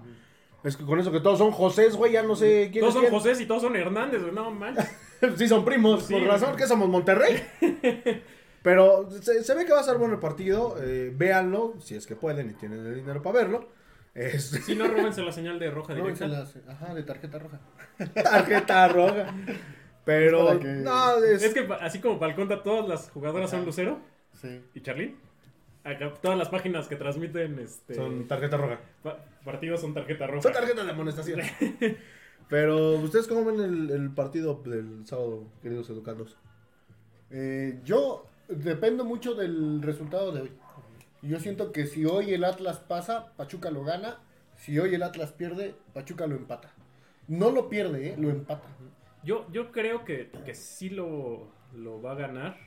Es que con eso que todos son José, güey, ya no sé quién Todos es son quién. José y todos son Hernández, güey, no manches. [laughs] sí, son primos, Sí, por güey. razón que somos Monterrey. [laughs] Pero se, se ve que va a ser bueno el partido. eh, véanlo, si es que pueden y tienen el dinero para verlo. Este, [laughs] Si no, róbense la señal de roja No, directa. se las- ajá, de tarjeta roja. tarjeta roja. Pero, Para que- no, es, Es que pa- así como para el conta, todas las jugadoras son Lucero Sí. y Charlín. Acá todas las páginas que transmiten este son tarjeta roja. pa- partidos son tarjeta roja. Son tarjetas de amonestación. [laughs] Pero, ¿ustedes cómo ven el, el partido del sábado, queridos educandos? Eh, yo dependo mucho del resultado de hoy. Yo siento que si hoy el Atlas pasa, Pachuca lo gana. Si hoy el Atlas pierde, Pachuca lo empata. No lo pierde, ¿eh? lo empata. Yo, yo creo que, que sí lo, lo va a ganar.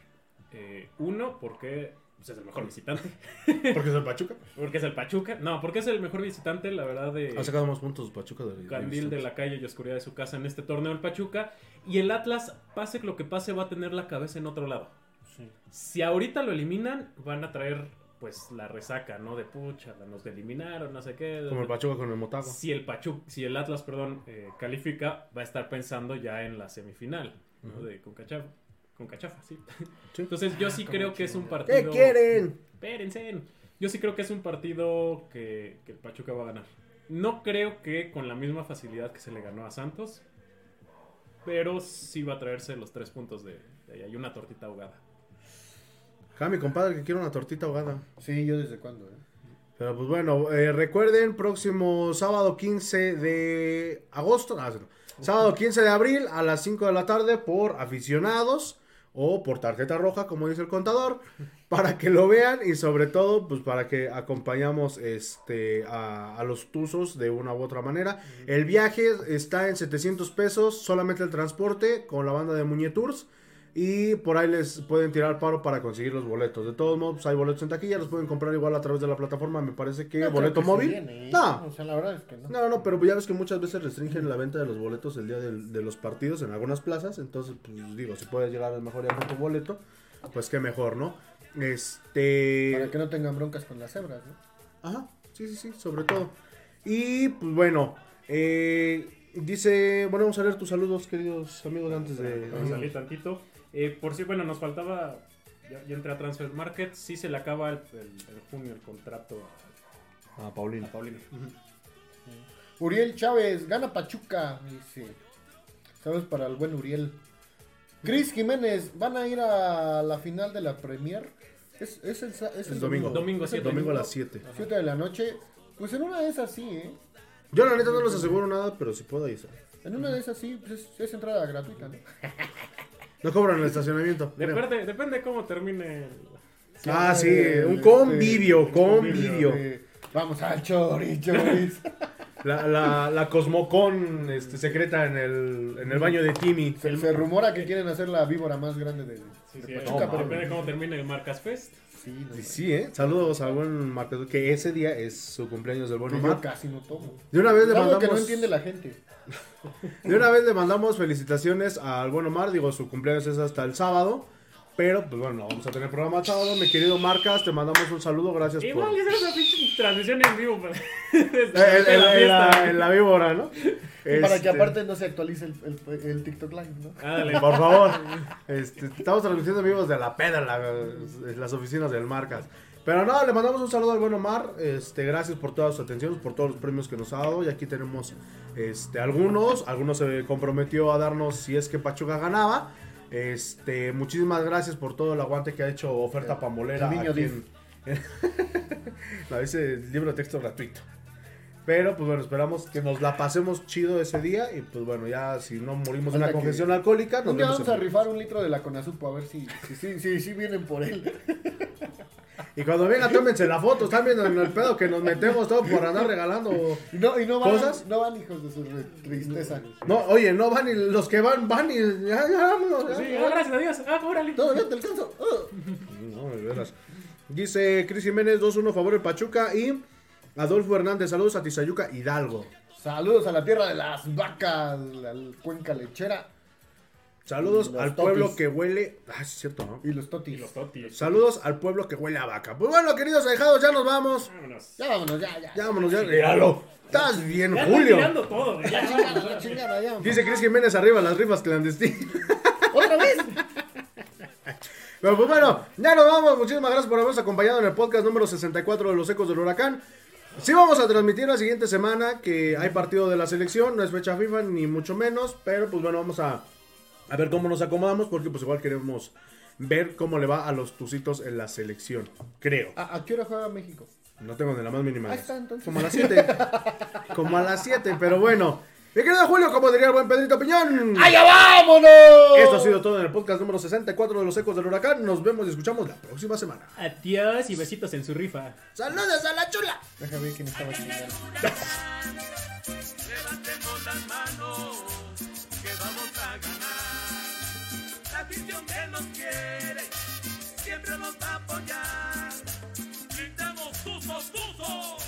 Eh, uno, porque pues, es el mejor visitante. [laughs] Porque es el Pachuca. Porque es el Pachuca. No, porque es el mejor visitante, la verdad, de Ha sacado más puntos Pachuca de Candil de la calle y oscuridad de su casa en este torneo el Pachuca. Y el Atlas, pase lo que pase, va a tener la cabeza en otro lado. Si ahorita lo eliminan, van a traer pues la resaca, ¿no? De pucha, nos eliminaron, no sé qué. Como el Pachuca con el Motago. Si el Pachu, si el Atlas, perdón, eh, califica, va a estar pensando ya en la semifinal, ¿no? De Concachafa. Concachafa, sí. [laughs] Sí. Entonces yo sí creo que es un partido. ¿Qué quieren? Espérense. Yo sí creo que es un partido que, que el Pachuca va a ganar. No creo que con la misma facilidad que se le ganó a Santos, pero sí va a traerse los tres puntos de, de ahí. Hay una tortita ahogada. Ah, mi compadre que quiere una tortita ahogada. Sí, yo desde cuándo, ¿eh? Pero pues bueno, eh, recuerden, próximo sábado 15 de agosto, ah, no, sábado 15 de abril a las 5 de la tarde por aficionados o por tarjeta roja, como dice el contador, para que lo vean y sobre todo, pues para que acompañamos este a, a los Tuzos de una u otra manera. El viaje está en 700 pesos, solamente el transporte con la banda de Muñetours. Y por ahí les pueden tirar paro para conseguir los boletos. De todos modos, pues, hay boletos en taquilla, los pueden comprar igual a través de la plataforma. Me parece que No boleto que móvil. ¿eh? No, O sea, la verdad es que no. no, no, pero ya ves que muchas veces restringen la venta de los boletos el día del- de los partidos en algunas plazas. Entonces, pues digo, si puedes llegar al mejor ya con tu boleto, pues qué mejor, ¿no? Este. Para que no tengan broncas con las cebras, ¿no? Ajá, sí, sí, sí, sobre todo. Y pues bueno, eh, dice, bueno, vamos a leer tus saludos, queridos amigos, antes de... Vamos a salir tantito. Eh, por si, bueno, nos faltaba. Ya, ya entré a Transfer Market. Sí se le acaba el, junio el contrato A a, Paulino. a Paulino. Uriel Chávez, gana Pachuca. Dice. Saludos para el buen Uriel. Cris Jiménez, ¿van a ir a la final de la Premier? Es, es el, es el domingo. Domingo, Es el siete. Domingo a las 7. 7 de la noche. Pues en una de esas sí, ¿eh? Yo la neta no les aseguro nada, pero si puedo ahí está. En una de esas sí, pues es, es entrada gratuita, ¿no? [laughs] No cobran el estacionamiento. Depende, depende cómo termine. el- Ah, sí, un convivio, convivio. vamos al chori, choris. [laughs] La, la, la Cosmocon este, secreta en el, en el baño de Timmy. se, se rumora que quieren hacer la víbora más grande de, Sí, de sí, Pachuca, no, pero depende cómo termine el Marcas Fest. Sí, no, Sí, sí, ¿eh? Saludos al buen Marcos, que ese día es su cumpleaños del buen yo Omar. casi no tomo. De una vez le Es algo que mandamos... no entiende la gente. [laughs] De una vez le mandamos felicitaciones al buen Omar. Digo, su cumpleaños es hasta el sábado. Pero, pues bueno, vamos a tener programa el sábado. Mi querido Marcas, te mandamos un saludo. Gracias por. Igual, es una pinche transmisión en vivo. para- [laughs] Eh, desde en, la en la, fiesta. en la víbora, ¿no? Para que Este, aparte no se actualice el, el- el TikTok Live, ¿no? Ándale, Por favor. [laughs] Este, estamos transmitiendo vivos de la peda en la- en las oficinas del Marcas. Pero no, le mandamos un saludo al buen Omar. Este, gracias por toda su atención, por todos los premios que nos ha dado. Y aquí tenemos este, algunos. Algunos se comprometió a darnos si es que Pachuca ganaba. Este, muchísimas gracias por todo el aguante que ha hecho Oferta Pambolera. el niño aquí Div. en- [laughs] no, ese libro de texto gratuito. Pero pues bueno, esperamos que nos la pasemos chido ese día. Y pues bueno, ya si no morimos de una congestión alcohólica, nos Un día vamos a en- rifar un litro de la Conazupo a ver si, si, si, si- si vienen por él. [laughs] Y cuando vengan, tómense la foto. Están viendo en el pedo que nos metemos todo por andar regalando. Y no, y no van, ¿Cosas? no van hijos de su tristeza. No, oye, no van y los que van, van y ya, ya, vámonos. ya. Sí, ah, gracias a Dios. Ah, órale. Todavía te alcanzo. No, de veras. Dice Cris Jiménez 2-1 favor el Pachuca y Adolfo Hernández, saludos a Tizayuca Hidalgo. Saludos a la tierra de las vacas, la cuenca lechera Saludos al totis. pueblo que huele. Ah, sí, es cierto, ¿no? y los Y totis. los totis. Saludos al pueblo que huele a vaca. Pues bueno, queridos alejados, ya nos vamos. Vámonos. Ya vámonos, ya, ya. Ya vámonos, ya. Míralo. Estás bien, Ya Julio. tirando todo. Ya, chingada, ya, chingada, ya. Dice Cris Jiménez arriba las rifas clandestinas. [laughs] ¿Otra vez? Pero pues bueno, ya nos vamos. Muchísimas gracias por habernos acompañado en el podcast número 64 de Los Ecos del Huracán. Sí vamos a transmitir la siguiente semana que hay partido de la selección, no es fecha FIFA ni mucho menos, pero pues bueno, vamos a, a ver cómo nos acomodamos porque pues igual queremos ver cómo le va a los tucitos en la selección, creo. ¿A, a qué hora juega México? No tengo ni la más mínima. Ahí está, entonces. Como a las 7. [laughs] Como a las 7, pero bueno. Mi querido Julio, como diría el buen Pedrito Piñón. ¡Allá vámonos! Esto ha sido todo en el podcast número 64 de los Ecos del Huracán. Nos vemos y escuchamos la próxima semana. Adiós y besitos en su rifa. ¡Saludos a la chula! Déjame ver quién estaba chingando. [laughs] Levantemos las manos que vamos a ganar. La afición que nos quiere siempre nos va a apoyar. Gritamos tuzos, tuzos.